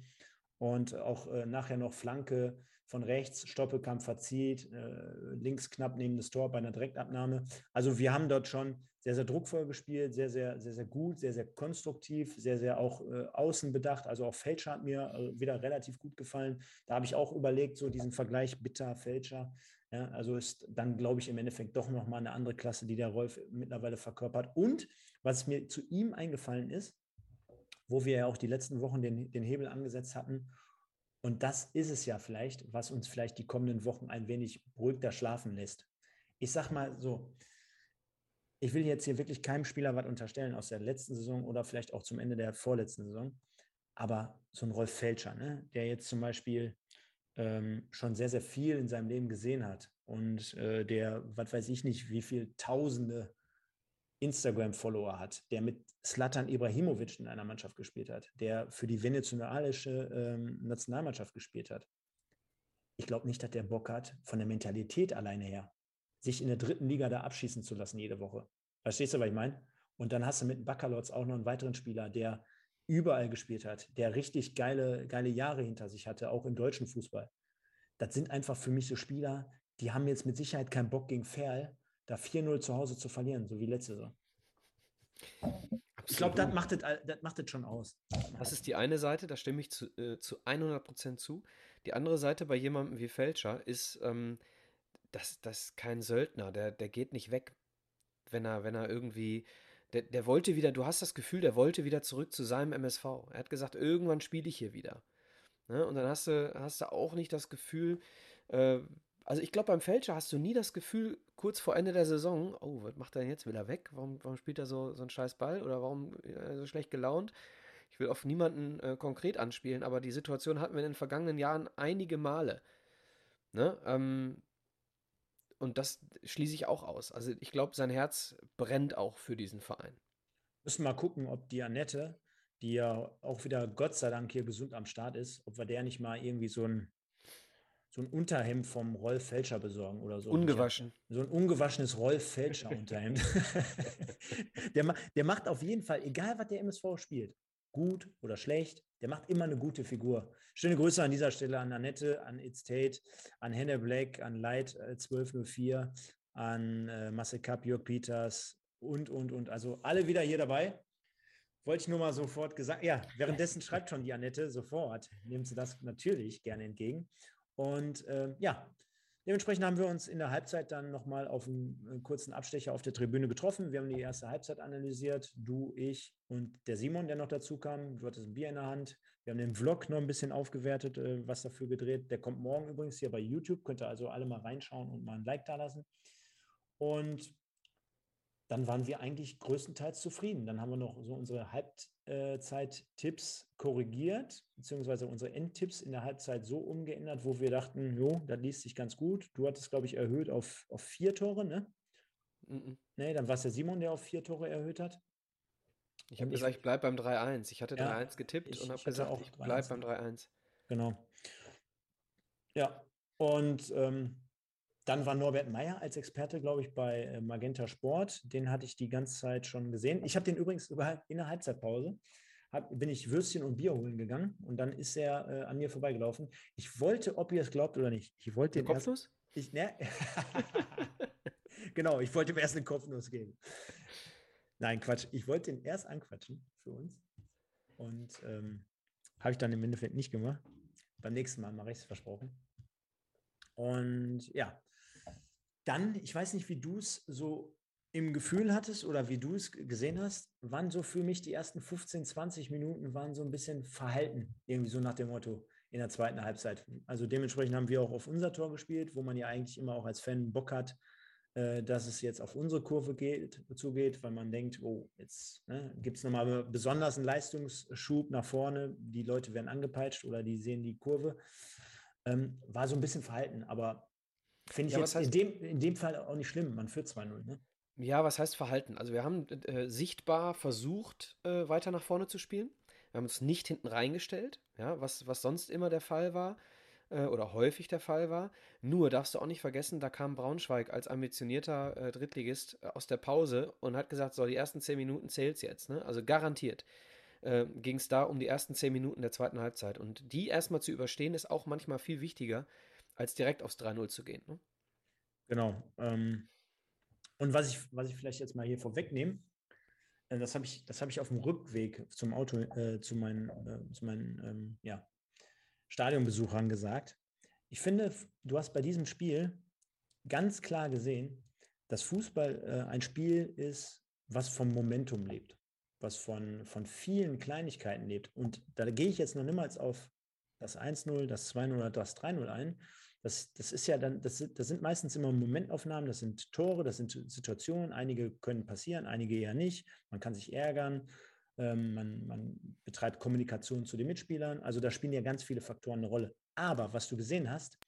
und auch äh, nachher noch Flanke von rechts, Stoppelkampf verzieht, äh, links knapp neben das Tor bei einer Direktabnahme. Also wir haben dort schon sehr, sehr druckvoll gespielt, sehr, sehr, sehr, sehr gut, sehr, sehr konstruktiv, sehr, sehr auch äh, außen bedacht. Also auch Fälscher hat mir äh, wieder relativ gut gefallen. Da habe ich auch überlegt, so diesen Vergleich Bitter-Fälscher. Ja, also ist dann, glaube ich, im Endeffekt doch nochmal eine andere Klasse, die der Rolf mittlerweile verkörpert. Und was mir zu ihm eingefallen ist, wo wir ja auch die letzten Wochen den, den Hebel angesetzt hatten. Und das ist es ja vielleicht, was uns vielleicht die kommenden Wochen ein wenig beruhigter schlafen lässt. Ich sag mal so, ich will jetzt hier wirklich keinem Spieler was unterstellen aus der letzten Saison oder vielleicht auch zum Ende der vorletzten Saison. Aber so ein Rolf Felscher, ne, der jetzt zum Beispiel ähm, schon sehr, sehr viel in seinem Leben gesehen hat und äh, der, was weiß ich nicht, wie viele Tausende Instagram-Follower hat, der mit Slatan Ibrahimovic in einer Mannschaft gespielt hat, der für die venezuelanische ähm, Nationalmannschaft gespielt hat. Ich glaube nicht, dass der Bock hat, von der Mentalität alleine her, sich in der dritten Liga da abschießen zu lassen jede Woche. Verstehst du, was ich meine? Und dann hast du mit Baccalords auch noch einen weiteren Spieler, der überall gespielt hat, der richtig geile, geile Jahre hinter sich hatte, auch im deutschen Fußball. Das sind einfach für mich so Spieler, die haben jetzt mit Sicherheit keinen Bock gegen Ferl, da 4-0 zu Hause zu verlieren, so wie letzte Saison. Ich glaube, das macht, das schon aus. Das ist die eine Seite, da stimme ich zu, äh, zu 100% zu. Die andere Seite bei jemandem wie Fälscher ist, ähm, das, das ist kein Söldner, der, der geht nicht weg, wenn er, wenn er irgendwie, der, der wollte wieder, du hast das Gefühl, der wollte wieder zurück zu seinem MSV. Er hat gesagt, irgendwann spiele ich hier wieder. Ne? Und dann hast du, hast du auch nicht das Gefühl, äh, also ich glaube, beim Fälscher hast du nie das Gefühl, kurz vor Ende der Saison, oh, was macht er denn jetzt? Will er weg? Warum, warum spielt er so, so einen scheiß Ball? Oder warum äh, so schlecht gelaunt? Ich will auf niemanden äh, konkret anspielen, aber die Situation hatten wir in den vergangenen Jahren einige Male. Ne? Ähm, und das schließe ich auch aus. Also ich glaube, sein Herz brennt auch für diesen Verein. Müssen mal gucken, ob die Annette, die ja auch wieder Gott sei Dank hier gesund am Start ist, ob wir der nicht mal irgendwie so ein so ein Unterhemd vom Rolf Felscher besorgen oder so. Ungewaschen. So ein ungewaschenes Rolf Felscher Unterhemd. der, der macht auf jeden Fall, egal was der MSV spielt, gut oder schlecht, der macht immer eine gute Figur. Schöne Grüße an dieser Stelle an Annette, an It's Tate, an Henne Black, an Light 1204, äh, an äh, Marcel Kapp, Jörg Peters und, und, und. Also alle wieder hier dabei. Wollte ich nur mal sofort gesagt. Ja, währenddessen schreibt schon die Annette sofort. Nehmen Sie das natürlich gerne entgegen. Und äh, ja, dementsprechend haben wir uns in der Halbzeit dann nochmal auf einen, einen, kurzen Abstecher auf der Tribüne getroffen. Wir haben die erste Halbzeit analysiert, du, ich und der Simon, der noch dazu kam. Du hattest ein Bier in der Hand. Wir haben den Vlog noch ein bisschen aufgewertet, äh, was dafür gedreht. Der kommt morgen übrigens hier bei YouTube. Könnt ihr also alle mal reinschauen und mal ein Like da lassen. Und dann waren wir eigentlich größtenteils zufrieden. Dann haben wir noch so unsere Halbzeit-Tipps korrigiert, beziehungsweise unsere Endtipps in der Halbzeit so umgeändert, wo wir dachten, jo, das liest sich ganz gut. Du hattest, glaube ich, erhöht auf, auf vier Tore, ne? Mhm. Nee, dann war es der Simon, der auf vier Tore erhöht hat. Ich habe gesagt, ich bleibe beim 3-1. Ich hatte ja, 3-1 getippt ich, und habe gesagt, auch ich bleibe beim 3-1. Genau. Ja, und ähm, dann war Norbert Meyer als Experte, glaube ich, bei äh, Magenta Sport. Den hatte ich die ganze Zeit schon gesehen. Ich habe den übrigens in der Halbzeitpause, hab, bin ich Würstchen und Bier holen gegangen und dann ist er äh, an mir vorbeigelaufen. Ich wollte, ob ihr es glaubt oder nicht, ich wollte den Kopfnuss? Erst, ich, ne? genau, ich wollte ihm erst eine Kopfnuss geben. Nein, Quatsch. Ich wollte den erst anquatschen für uns und ähm, habe ich dann im Endeffekt nicht gemacht. Beim nächsten Mal mache ich es versprochen. Und ja, dann, ich weiß nicht, wie du es so im Gefühl hattest oder wie du es gesehen hast, waren so für mich die ersten 15, 20 Minuten waren so ein bisschen verhalten, irgendwie so nach dem Motto in der zweiten Halbzeit. Also dementsprechend haben wir auch auf unser Tor gespielt, wo man ja eigentlich immer auch als Fan Bock hat, äh, dass es jetzt auf unsere Kurve geht, zugeht, weil man denkt, oh, jetzt ne, gibt es nochmal besonders einen Leistungsschub nach vorne, die Leute werden angepeitscht oder die sehen die Kurve. Ähm, war so ein bisschen verhalten, aber Finde ich ja, jetzt heißt, in, dem, in dem Fall auch nicht schlimm. Man führt 2-0, ne? Ja, was heißt Verhalten? Also wir haben äh, sichtbar versucht, äh, weiter nach vorne zu spielen. Wir haben uns nicht hinten reingestellt, ja, was, was sonst immer der Fall war äh, oder häufig der Fall war. Nur darfst du auch nicht vergessen, da kam Braunschweig als ambitionierter äh, Drittligist äh, aus der Pause und hat gesagt, so, die ersten zehn Minuten zählt's jetzt, ne? Also garantiert. äh, ging es da um die ersten zehn Minuten der zweiten Halbzeit. Und die erstmal zu überstehen, ist auch manchmal viel wichtiger, als direkt aufs 3-0 zu gehen. Ne? Genau. Ähm, und was ich, was ich vielleicht jetzt mal hier vorwegnehme, äh, das habe ich, hab ich auf dem Rückweg zum Auto, äh, zu meinen, äh, zu meinen ähm, ja, Stadionbesuchern gesagt. Ich finde, du hast bei diesem Spiel ganz klar gesehen, dass Fußball äh, ein Spiel ist, was vom Momentum lebt, was von, von vielen Kleinigkeiten lebt. Und da gehe ich jetzt noch niemals auf das 1-0, das 2-0 oder das 3-0 ein. Das, das ist ja dann, das, das sind meistens immer Momentaufnahmen, das sind Tore, das sind Situationen. Einige können passieren, einige eher nicht. Man kann sich ärgern, ähm, man, man betreibt Kommunikation zu den Mitspielern. Also da spielen ja ganz viele Faktoren eine Rolle. Aber was du gesehen hast,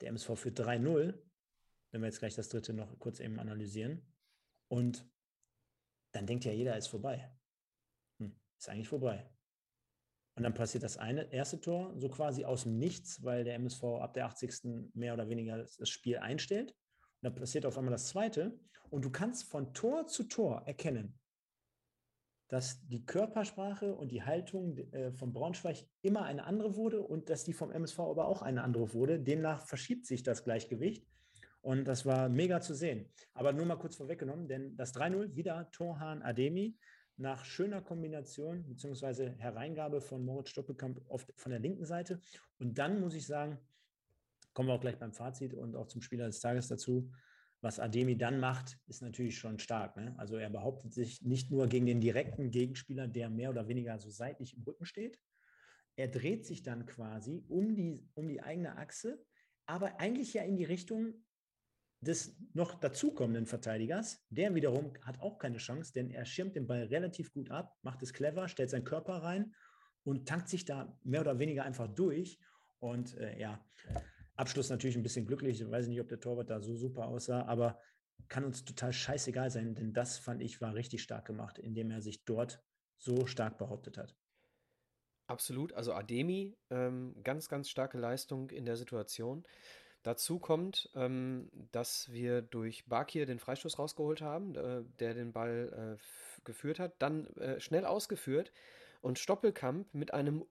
der MSV für 3-0, wenn wir jetzt gleich das dritte noch kurz eben analysieren. Und dann denkt ja jeder, ist vorbei. Hm, ist eigentlich vorbei. Und dann passiert das eine erste Tor so quasi aus dem Nichts, weil der MSV ab der 80. mehr oder weniger das Spiel einstellt. Und dann passiert auf einmal das zweite. Und du kannst von Tor zu Tor erkennen, dass die Körpersprache und die Haltung äh, von Braunschweig immer eine andere wurde und dass die vom MSV aber auch eine andere wurde. Demnach verschiebt sich das Gleichgewicht. Und das war mega zu sehen. Aber nur mal kurz vorweggenommen, denn das 3-0 wieder Torhahn Ademi nach schöner Kombination bzw. Hereingabe von Moritz Stoppelkamp auf, von der linken Seite. Und dann muss ich sagen, kommen wir auch gleich beim Fazit und auch zum Spieler des Tages dazu. Was Ademi dann macht, ist natürlich schon stark. Ne? Also er behauptet sich nicht nur gegen den direkten Gegenspieler, der mehr oder weniger so seitlich im Rücken steht. Er dreht sich dann quasi um die, um die eigene Achse, aber eigentlich ja in die Richtung des noch dazukommenden Verteidigers, der wiederum hat auch keine Chance, denn er schirmt den Ball relativ gut ab, macht es clever, stellt seinen Körper rein und tankt sich da mehr oder weniger einfach durch. Und äh, ja, Abschluss natürlich ein bisschen glücklich. Ich weiß nicht, ob der Torwart da so super aussah, aber kann uns total scheißegal sein, denn das fand ich war richtig stark gemacht, indem er sich dort so stark behauptet hat. Absolut, also Ademi, ähm, ganz, ganz starke Leistung in der Situation. Dazu kommt, ähm, dass wir durch Bakir den Freistoß rausgeholt haben, äh, der den Ball äh, geführt hat, dann äh, schnell ausgeführt und Stoppelkamp mit einem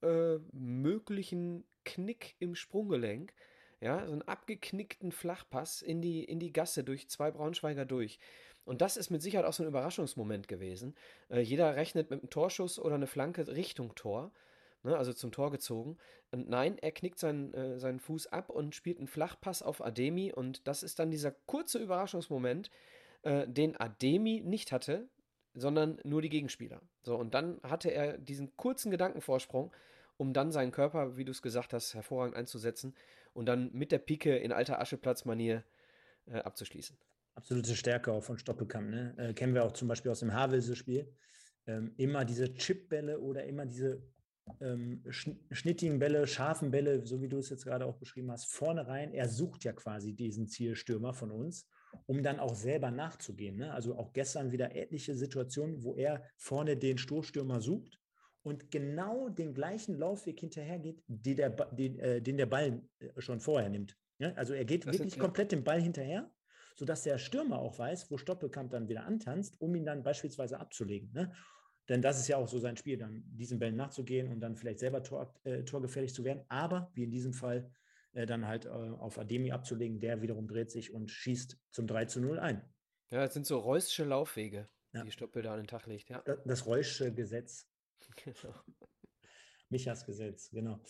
unmöglichen Knick im Sprunggelenk, ja, so einen abgeknickten Flachpass in die, in die Gasse durch zwei Braunschweiger durch. Und das ist mit Sicherheit auch so ein Überraschungsmoment gewesen. Äh, jeder rechnet mit einem Torschuss oder eine Flanke Richtung Tor ne, also zum Tor gezogen. Und nein, er knickt seinen, äh, seinen Fuß ab und spielt einen Flachpass auf Ademi. Und das ist dann dieser kurze Überraschungsmoment, äh, den Ademi nicht hatte, sondern nur die Gegenspieler. So, und dann hatte er diesen kurzen Gedankenvorsprung, um dann seinen Körper, wie du es gesagt hast, hervorragend einzusetzen und dann mit der Pike in alter Ascheplatz-Manier äh, abzuschließen. Absolute Stärke auch von Stoppelkamp. Ne? Äh, kennen wir auch zum Beispiel aus dem Havelse-Spiel. Ähm, immer diese Chipbälle oder immer diese ähm, schnittigen Bälle, scharfen Bälle, so wie du es jetzt gerade auch beschrieben hast, vorne rein. Er sucht ja quasi diesen Zielstürmer von uns, um dann auch selber nachzugehen. Ne? Also auch gestern wieder etliche Situationen, wo er vorne den Stoßstürmer sucht und genau den gleichen Laufweg hinterhergeht, den der, den, äh, den der Ball äh, schon vorher nimmt. Ne? Also er geht das wirklich komplett dem Ball hinterher, sodass der Stürmer auch weiß, wo Stoppelkamp dann wieder antanzt, um ihn dann beispielsweise abzulegen. Ne? Denn das ist ja auch so sein Spiel, dann diesen Bällen nachzugehen und dann vielleicht selber tor, äh, torgefährlich zu werden. Aber wie in diesem Fall äh, dann halt äh, auf Ademi abzulegen, der wiederum dreht sich und schießt zum 3 zu 0 ein. Ja, das sind so Reusche Laufwege, ja. die Stoppel da an den Tag legt. Ja. Das, das Reusche Gesetz. Genau. Michas Gesetz, genau.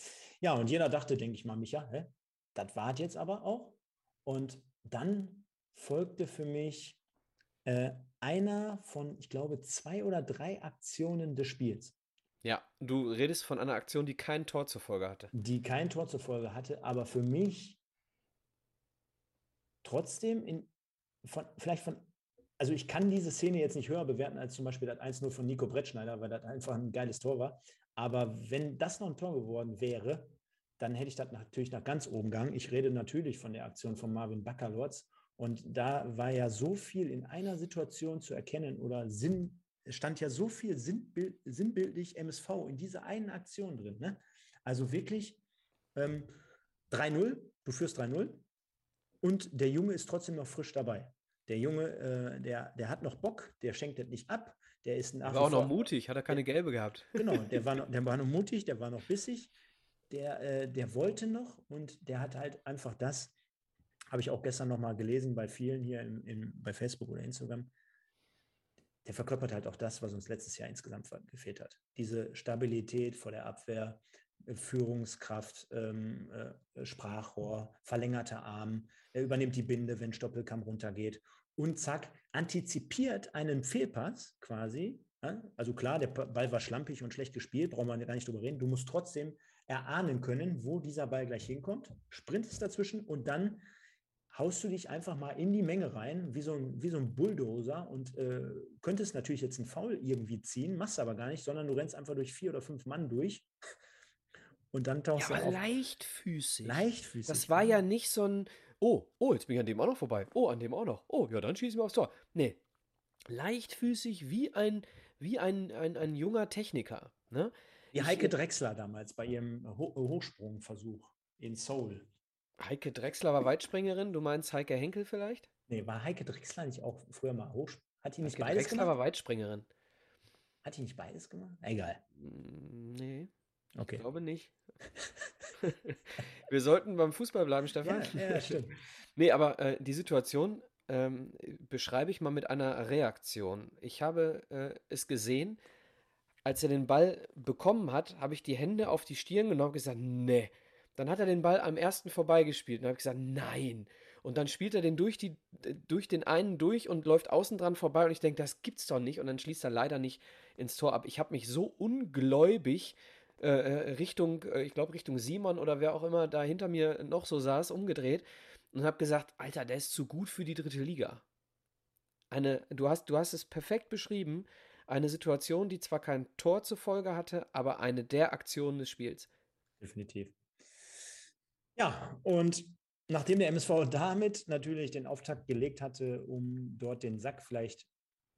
Ja, und jeder dachte, denke ich mal, Micha, hä? das war jetzt aber auch. Und dann folgte für mich äh, einer von, ich glaube, zwei oder drei Aktionen des Spiels. Ja, du redest von einer Aktion, die kein Tor zur Folge hatte. Die kein Tor zur Folge hatte, aber für mich trotzdem in, von, vielleicht von, also ich kann diese Szene jetzt nicht höher bewerten als zum Beispiel das 1-0 von Nico Brettschneider, weil das einfach ein geiles Tor war. Aber wenn das noch ein Tor geworden wäre, dann hätte ich das natürlich nach ganz oben gegangen. Ich rede natürlich von der Aktion von Marvin Baccalords, und da war ja so viel in einer Situation zu erkennen oder Sinn, stand ja so viel sinnbild, sinnbildlich MSV in dieser einen Aktion drin. Ne? Also wirklich ähm, 3-0, du führst 3-0 und der Junge ist trotzdem noch frisch dabei. Der Junge, äh, der, der hat noch Bock, der schenkt das nicht ab. Der ist nach war auch noch mutig, hat er keine gelbe gehabt. Genau, der war noch, der war noch mutig, der war noch bissig, der, äh, der wollte noch und der hat halt einfach das, habe ich auch gestern noch mal gelesen bei vielen hier im, im, bei Facebook oder Instagram, der verkörpert halt auch das, was uns letztes Jahr insgesamt gefehlt hat. Diese Stabilität vor der Abwehr, äh, Führungskraft, ähm, äh, Sprachrohr, verlängerter Arm, er übernimmt die Binde, wenn Stoppelkamm runtergeht und zack, antizipiert einen Fehlpass quasi. Also klar, der Ball war schlampig und schlecht gespielt, brauchen wir gar nicht drüber reden. Du musst trotzdem erahnen können, wo dieser Ball gleich hinkommt, sprintest dazwischen und dann haust du dich einfach mal in die Menge rein, wie so ein, wie so ein Bulldozer und äh, könntest natürlich jetzt einen Foul irgendwie ziehen, machst aber gar nicht, sondern du rennst einfach durch vier oder fünf Mann durch und dann tauchst ja, du auf. leichtfüßig. Leichtfüßig. Das war ja nicht so ein, oh, oh, jetzt bin ich an dem auch noch vorbei. Oh, an dem auch noch. Oh, ja, dann schießen wir aufs Tor. Nee, leichtfüßig wie ein, wie ein, ein, ein junger Techniker. Ne? Wie Heike Drechsler damals bei ihrem Ho Hochsprungversuch in Seoul. Heike Drechsler war Weitspringerin, du meinst Heike Henkel vielleicht? Nee, war Heike Drechsler nicht auch früher mal hoch? Hat die nicht Heike beides Drechsler gemacht? war Weitspringerin. Hat die nicht beides gemacht? Egal. Mm, nee. Okay. Ich glaube nicht. Wir sollten beim Fußball bleiben, Stefan. Ja, ja stimmt. nee, aber äh, die Situation ähm, beschreibe ich mal mit einer Reaktion. Ich habe äh, es gesehen, als er den Ball bekommen hat, habe ich die Hände auf die Stirn genommen und gesagt, nee, dann hat er den Ball am ersten vorbeigespielt und habe gesagt, nein. Und dann spielt er den durch, die, durch den einen durch und läuft außen dran vorbei und ich denke, das gibt's doch nicht. Und dann schließt er leider nicht ins Tor ab. Ich habe mich so ungläubig äh, äh Richtung, äh, ich glaube Richtung Simon oder wer auch immer da hinter mir noch so saß, umgedreht und habe gesagt, Alter, der ist zu gut für die dritte Liga. Eine, du hast, du hast es perfekt beschrieben. Eine Situation, die zwar kein Tor zur Folge hatte, aber eine der Aktionen des Spiels. Definitiv. Ja, und nachdem der MSV damit natürlich den Auftakt gelegt hatte, um dort den Sack vielleicht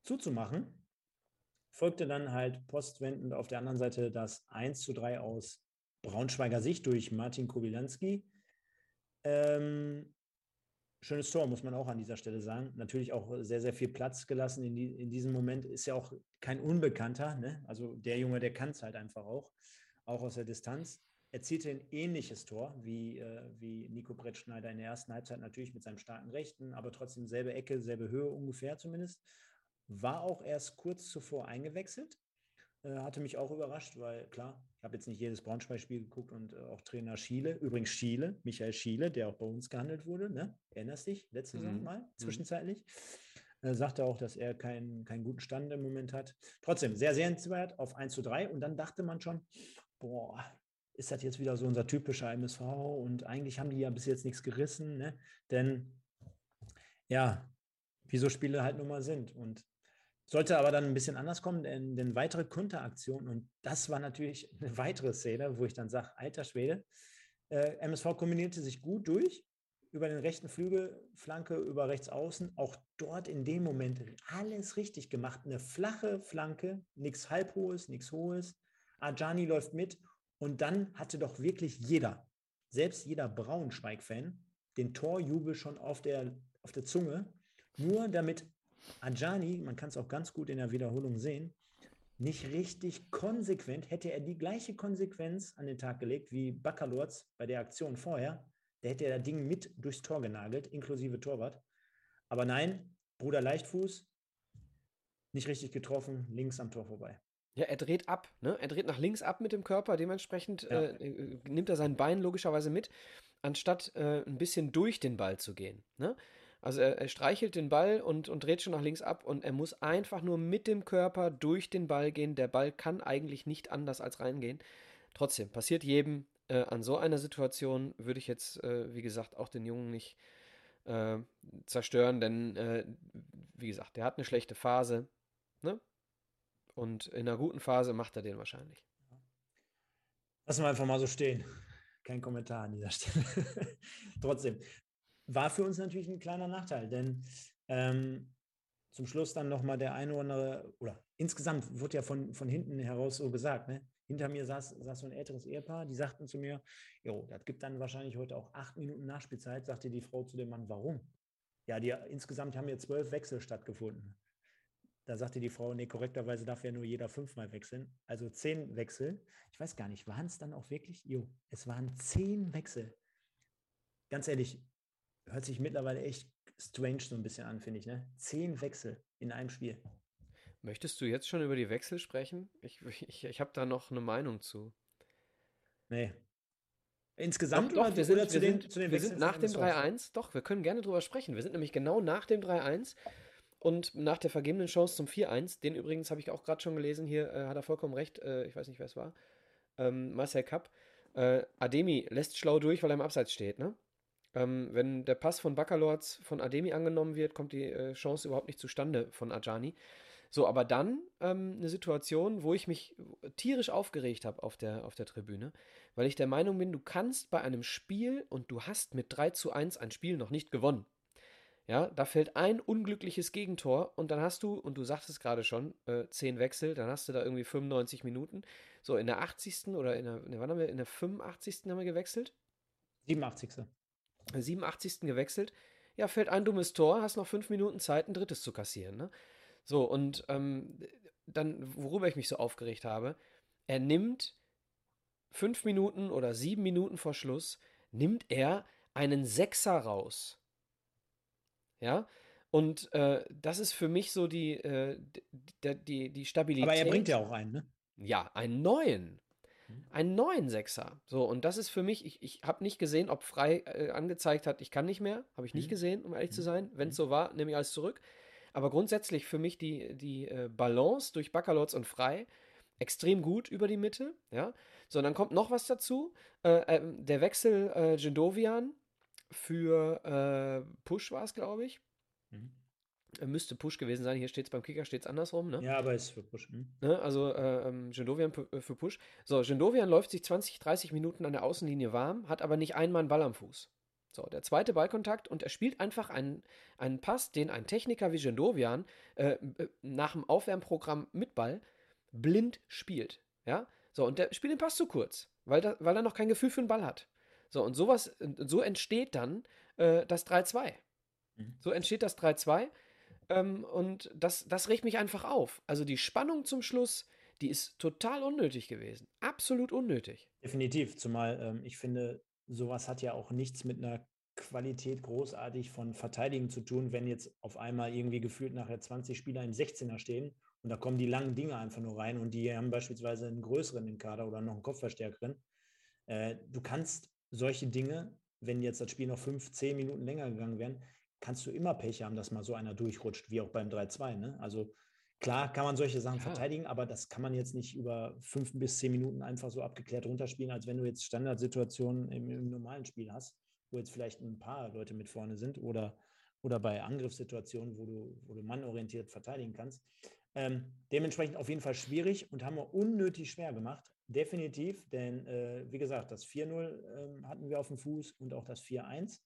zuzumachen, folgte dann halt postwendend auf der anderen Seite das 1 zu 3 aus Braunschweiger Sicht durch Martin Kowilanski. Ähm, schönes Tor, muss man auch an dieser Stelle sagen. Natürlich auch sehr, sehr viel Platz gelassen in, die, in diesem Moment. Ist ja auch kein Unbekannter. Ne? Also der Junge, der kann es halt einfach auch, auch aus der Distanz erzielte ein ähnliches Tor wie, äh, wie Nico Brettschneider in der ersten Halbzeit, natürlich mit seinem starken Rechten, aber trotzdem selbe Ecke, selbe Höhe ungefähr zumindest. War auch erst kurz zuvor eingewechselt. Äh, hatte mich auch überrascht, weil klar, ich habe jetzt nicht jedes Braunschweig-Spiel geguckt und äh, auch Trainer Schiele, übrigens Schiele, Michael Schiele, der auch bei uns gehandelt wurde, ne? erinnerst dich, letzte mhm. Saison mal, mhm. zwischenzeitlich. Äh, sagte auch, dass er keinen, keinen guten Stand im Moment hat. Trotzdem, sehr sehenswert auf 1 zu 3 und dann dachte man schon, boah, ist das jetzt wieder so unser typischer MSV und eigentlich haben die ja bis jetzt nichts gerissen, ne? denn ja, wie so Spiele halt nun mal sind und sollte aber dann ein bisschen anders kommen, denn, denn weitere Konteraktionen und das war natürlich eine weitere Szene, wo ich dann sage, alter Schwede, äh, MSV kombinierte sich gut durch, über den rechten Flügel, Flanke über rechts außen, auch dort in dem Moment alles richtig gemacht. Eine flache Flanke, nichts halbhohes, nichts hohes. Ajani läuft mit und dann hatte doch wirklich jeder, selbst jeder Braunschweig-Fan, den Torjubel schon auf der, auf der Zunge, nur damit Ajani, man kann es auch ganz gut in der Wiederholung sehen, nicht richtig konsequent, hätte er die gleiche Konsequenz an den Tag gelegt wie Baccalords bei der Aktion vorher, der hätte das Ding mit durchs Tor genagelt, inklusive Torwart. Aber nein, Bruder Leichtfuß, nicht richtig getroffen, links am Tor vorbei. Ja, er dreht ab, ne? Er dreht nach links ab mit dem Körper, dementsprechend ja. äh, äh nimmt er sein Bein logischerweise mit, anstatt äh, ein bisschen durch den Ball zu gehen. Ne? Also er, er, streichelt den Ball und, und dreht schon nach links ab und er muss einfach nur mit dem Körper durch den Ball gehen. Der Ball kann eigentlich nicht anders als reingehen. Trotzdem, passiert jedem. Äh, an so einer Situation würde ich jetzt, äh, wie gesagt, auch den Jungen nicht äh, zerstören, denn, wie gesagt, der hat eine schlechte Phase. Ne? Und in einer guten Phase macht er den wahrscheinlich. Lassen wir einfach mal so stehen. Kein Kommentar an dieser Stelle. Trotzdem, war für uns natürlich ein kleiner Nachteil, denn ähm, zum Schluss dann nochmal der eine oder andere, oder insgesamt wurde ja von, von hinten heraus so gesagt, ne? hinter mir saß, saß so ein älteres Ehepaar, die sagten zu mir, jo, das gibt dann wahrscheinlich heute auch acht Minuten Nachspielzeit, sagte die Frau zu dem Mann, warum? Ja, die, insgesamt haben hier zwölf Wechsel stattgefunden. Da sagte die Frau, nee, korrekterweise darf ja nur jeder fünfmal wechseln. Also zehn Wechsel. Ich weiß gar nicht, waren es dann auch wirklich? Jo, es waren zehn Wechsel. Ganz ehrlich, hört sich mittlerweile echt strange so ein bisschen an, finde ich. Ne? Zehn Wechsel in einem Spiel. Möchtest du jetzt schon über die Wechsel sprechen? Ich, ich, ich habe da noch eine Meinung zu. Nee. Insgesamt doch, doch, wir sind, wir den, sind, wir sind nach dem 3-1. Doch, wir können gerne drüber sprechen. Wir sind nämlich genau nach dem 3-1 und nach der vergebenen Chance zum 4-1. Den übrigens habe ich auch gerade schon gelesen. Hier äh, hat er vollkommen recht. Äh, ich weiß nicht, wer es war. Ähm, Marcel Kapp. Äh, Ademi lässt schlau durch, weil er im Abseits steht. Ne? Ähm, wenn der Pass von Baccalords von Ademi angenommen wird, kommt die äh, Chance überhaupt nicht zustande von Ajani. So, aber dann ähm, eine Situation, wo ich mich tierisch aufgeregt habe auf der, auf der Tribüne, weil ich der Meinung bin, du kannst bei einem Spiel und du hast mit 3 zu 1 ein Spiel noch nicht gewonnen. Ja, da fällt ein unglückliches Gegentor und dann hast du, und du sagtest gerade schon, äh, 10 Wechsel, dann hast du da irgendwie 95 Minuten. So, in der 80. oder in der, ne, wann haben wir, in der 85. haben wir gewechselt? 87. 87. gewechselt. Ja, fällt ein dummes Tor, hast noch fünf Minuten Zeit, ein drittes zu kassieren. Ne? So, und ähm, dann, worüber ich mich so aufgeregt habe, er nimmt fünf Minuten oder sieben Minuten vor Schluss, nimmt er einen Sechser raus. Ja, und äh, das ist für mich so die, äh, die, die, die Stabilität. Aber er bringt ja auch einen, ne? Ja, einen neuen. Mhm. Einen neuen Sechser. So, und das ist für mich, ich, ich habe nicht gesehen, ob Frei äh, angezeigt hat, ich kann nicht mehr. Habe ich nicht mhm. gesehen, um ehrlich zu sein. Wenn es so war, nehme ich alles zurück. Aber grundsätzlich für mich die, die äh, Balance durch Baccalords und Frei extrem gut über die Mitte. Ja? So, dann kommt noch was dazu. Äh, ähm, der Wechsel äh, Gendovian für äh, Push war es, glaube ich. Mhm. Müsste Push gewesen sein. Hier steht es beim Kicker, steht es andersrum. Ne? Ja, aber ist für Push. Hm. Ne? Also äh, ähm, Gendovian äh, für Push. So, Gendovian läuft sich 20, 30 Minuten an der Außenlinie warm, hat aber nicht einmal einen Ball am Fuß. So, der zweite Ballkontakt und er spielt einfach einen, einen Pass, den ein Techniker wie Gendovian äh, nach dem Aufwärmprogramm mit Ball blind spielt. Ja, so, und der spielt den Pass zu kurz, weil, da, weil er noch kein Gefühl für den Ball hat. So, und sowas, so entsteht dann äh, das 3-2. Mhm. So entsteht das 3-2. Ähm, und das, das regt mich einfach auf. Also die Spannung zum Schluss, die ist total unnötig gewesen. Absolut unnötig. Definitiv. Zumal ähm, ich finde, sowas hat ja auch nichts mit einer Qualität großartig von Verteidigen zu tun, wenn jetzt auf einmal irgendwie gefühlt nachher 20 Spieler im 16er stehen und da kommen die langen Dinge einfach nur rein und die haben beispielsweise einen größeren im Kader oder noch einen Kopfverstärkeren. Äh, du kannst solche Dinge, wenn jetzt das Spiel noch fünf, zehn Minuten länger gegangen wäre, kannst du immer Pech haben, dass mal so einer durchrutscht, wie auch beim 3-2. Ne? Also klar kann man solche Sachen ja. verteidigen, aber das kann man jetzt nicht über fünf bis zehn Minuten einfach so abgeklärt runterspielen, als wenn du jetzt Standardsituationen im, im normalen Spiel hast, wo jetzt vielleicht ein paar Leute mit vorne sind oder, oder bei Angriffssituationen, wo du, wo du mannorientiert verteidigen kannst. Ähm, dementsprechend auf jeden Fall schwierig und haben wir unnötig schwer gemacht. Definitiv, denn äh, wie gesagt, das 4-0 äh, hatten wir auf dem Fuß und auch das 4-1.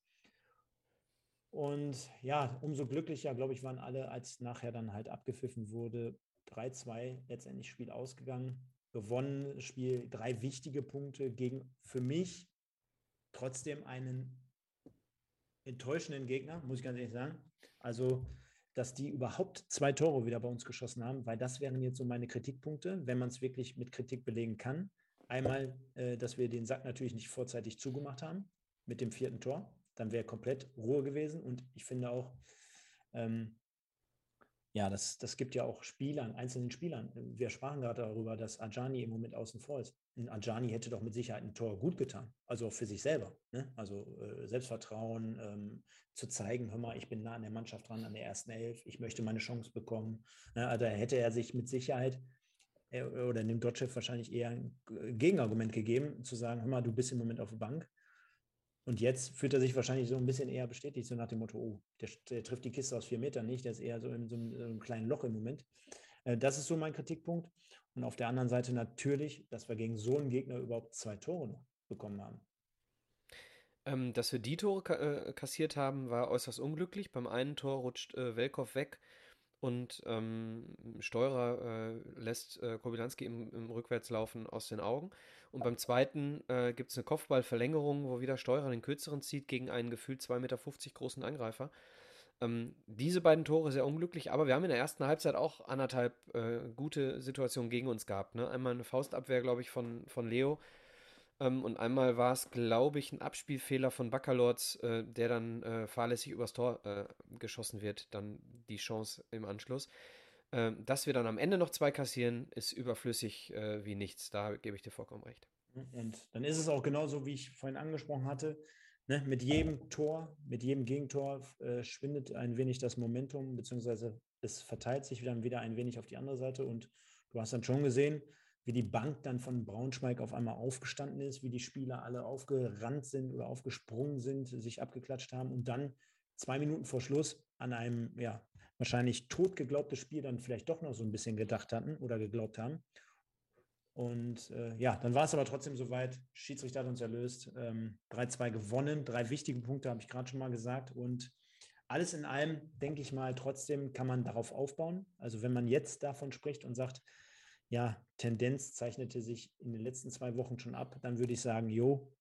Und ja, umso glücklicher, glaube ich, waren alle, als nachher dann halt abgepfiffen wurde. 3-2 letztendlich Spiel ausgegangen. Gewonnen Spiel, drei wichtige Punkte gegen für mich trotzdem einen enttäuschenden Gegner, muss ich ganz ehrlich sagen. Also, dass die überhaupt zwei Tore wieder bei uns geschossen haben, weil das wären jetzt so meine Kritikpunkte, wenn man es wirklich mit Kritik belegen kann. Einmal, äh, dass wir den Sack natürlich nicht vorzeitig zugemacht haben mit dem vierten Tor dann wäre komplett Ruhe gewesen. Und ich finde auch, ähm, ja, das, das gibt ja auch Spielern, einzelnen Spielern. Wir sprachen gerade darüber, dass Ajani im Moment außen vor ist. Und Ajani hätte doch mit Sicherheit ein Tor gut getan. Also auch für sich selber. Ne? Also äh, Selbstvertrauen, ähm, zu zeigen, hör mal, ich bin nah an der Mannschaft dran, an der ersten Elf, ich möchte meine Chance bekommen. Ne? Also hätte er sich mit Sicherheit äh, oder dem Dotchev wahrscheinlich eher ein Gegenargument gegeben, zu sagen, hör mal, du bist im Moment auf der Bank, und jetzt fühlt er sich wahrscheinlich so ein bisschen eher bestätigt, so nach dem Motto, oh, der, der trifft die Kiste aus vier Metern nicht, der ist eher so in so einem, so einem kleinen Loch im Moment. Äh, das ist so mein Kritikpunkt. Und auf der anderen Seite natürlich, dass wir gegen so einen Gegner überhaupt zwei Tore noch bekommen haben. Ähm, dass wir die Tore ka äh, kassiert haben, war äußerst unglücklich. Beim einen Tor rutscht äh, Welkow weg und ähm, Steurer äh, lässt äh, Kobilanski im, im Rückwärtslaufen aus den Augen. Und beim zweiten äh, gibt es eine Kopfballverlängerung, wo wieder Steurer den kürzeren zieht gegen einen gefühlt 2,50 Meter großen Angreifer. Ähm, diese beiden Tore sehr unglücklich, aber wir haben in der ersten Halbzeit auch anderthalb äh, gute Situationen gegen uns gehabt. Ne? Einmal eine Faustabwehr, glaube ich, von, von Leo. Ähm, und einmal war es, glaube ich, ein Abspielfehler von Baccalords, äh, der dann äh, fahrlässig übers Tor äh, geschossen wird. Dann die Chance im Anschluss. Ähm, dass wir dann am Ende noch zwei kassieren, ist überflüssig äh, wie nichts. Da gebe ich dir vollkommen recht. Und dann ist es auch genauso, wie ich vorhin angesprochen hatte. Ne, mit jedem Tor, mit jedem Gegentor äh, schwindet ein wenig das Momentum, beziehungsweise es verteilt sich dann wieder ein wenig auf die andere Seite. Und du hast dann schon gesehen, wie die Bank dann von Braunschweig auf einmal aufgestanden ist, wie die Spieler alle aufgerannt sind oder aufgesprungen sind, sich abgeklatscht haben und dann zwei Minuten vor Schluss an einem ja, wahrscheinlich totgeglaubtes Spiel dann vielleicht doch noch so ein bisschen gedacht hatten oder geglaubt haben. Und äh, ja, dann war es aber trotzdem soweit. Schiedsrichter hat uns erlöst. Ähm, 3-2 gewonnen. Drei wichtige Punkte habe ich gerade schon mal gesagt. Und alles in allem, denke ich mal, trotzdem kann man darauf aufbauen. Also wenn man jetzt davon spricht und sagt, ja, Tendenz zeichnete sich in den letzten zwei Wochen schon ab, dann würde ich sagen, jo,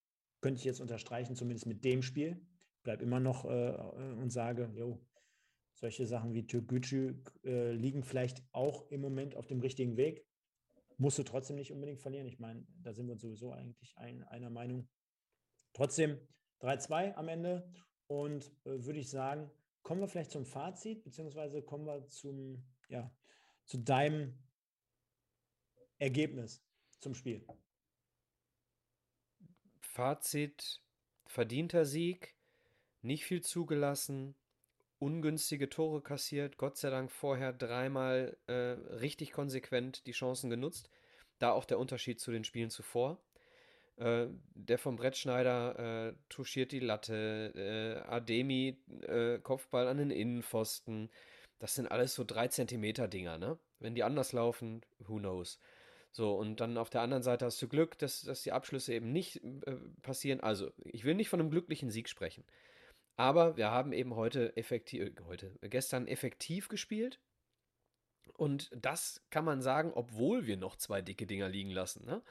könnte ich jetzt unterstreichen, zumindest mit dem Spiel. Bleib immer noch äh, und sage, jo, solche Sachen wie Türkgücü äh, liegen vielleicht auch im Moment auf dem richtigen Weg musst du trotzdem nicht unbedingt verlieren. Ich meine, da sind wir sowieso eigentlich ein, einer Meinung. Trotzdem 3-2 am Ende. Und äh, würde ich sagen, kommen wir vielleicht zum Fazit, beziehungsweise kommen wir zum, ja, zu deinem Ergebnis zum Spiel. Fazit: verdienter Sieg, nicht viel zugelassen, ungünstige Tore kassiert, Gott sei Dank vorher dreimal äh, richtig konsequent die Chancen genutzt. Da auch der Unterschied zu den Spielen zuvor. Äh, der vom Brettschneider äh, touchiert die Latte, äh, Ademi äh, Kopfball an den Innenpfosten. Das sind alles so 3 Zentimeter Dinger, ne? Wenn die anders laufen, who knows. So, und dann auf der anderen Seite hast du Glück, dass, dass die Abschlüsse eben nicht äh, passieren. Also, ich will nicht von einem glücklichen Sieg sprechen. Aber wir haben eben heute effektiv, äh, heute, gestern effektiv gespielt. Und das kann man sagen, obwohl wir noch zwei dicke Dinger liegen lassen. Ne?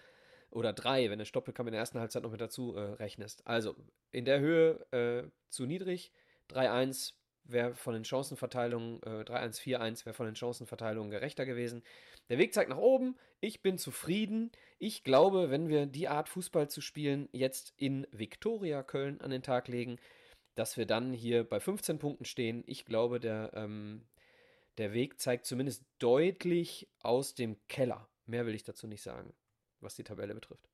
Oder drei, wenn der Stoppelkamm in der ersten Halbzeit noch mit dazu äh, rechnest. Also in der Höhe äh, zu niedrig. 3-1 wäre von den Chancenverteilungen, äh, 3-1, 4-1 wäre von den Chancenverteilungen gerechter gewesen. Der Weg zeigt nach oben. Ich bin zufrieden. Ich glaube, wenn wir die Art Fußball zu spielen jetzt in Viktoria Köln an den Tag legen, dass wir dann hier bei 15 Punkten stehen. Ich glaube, der, ähm, der Weg zeigt zumindest deutlich aus dem Keller. Mehr will ich dazu nicht sagen, was die Tabelle betrifft.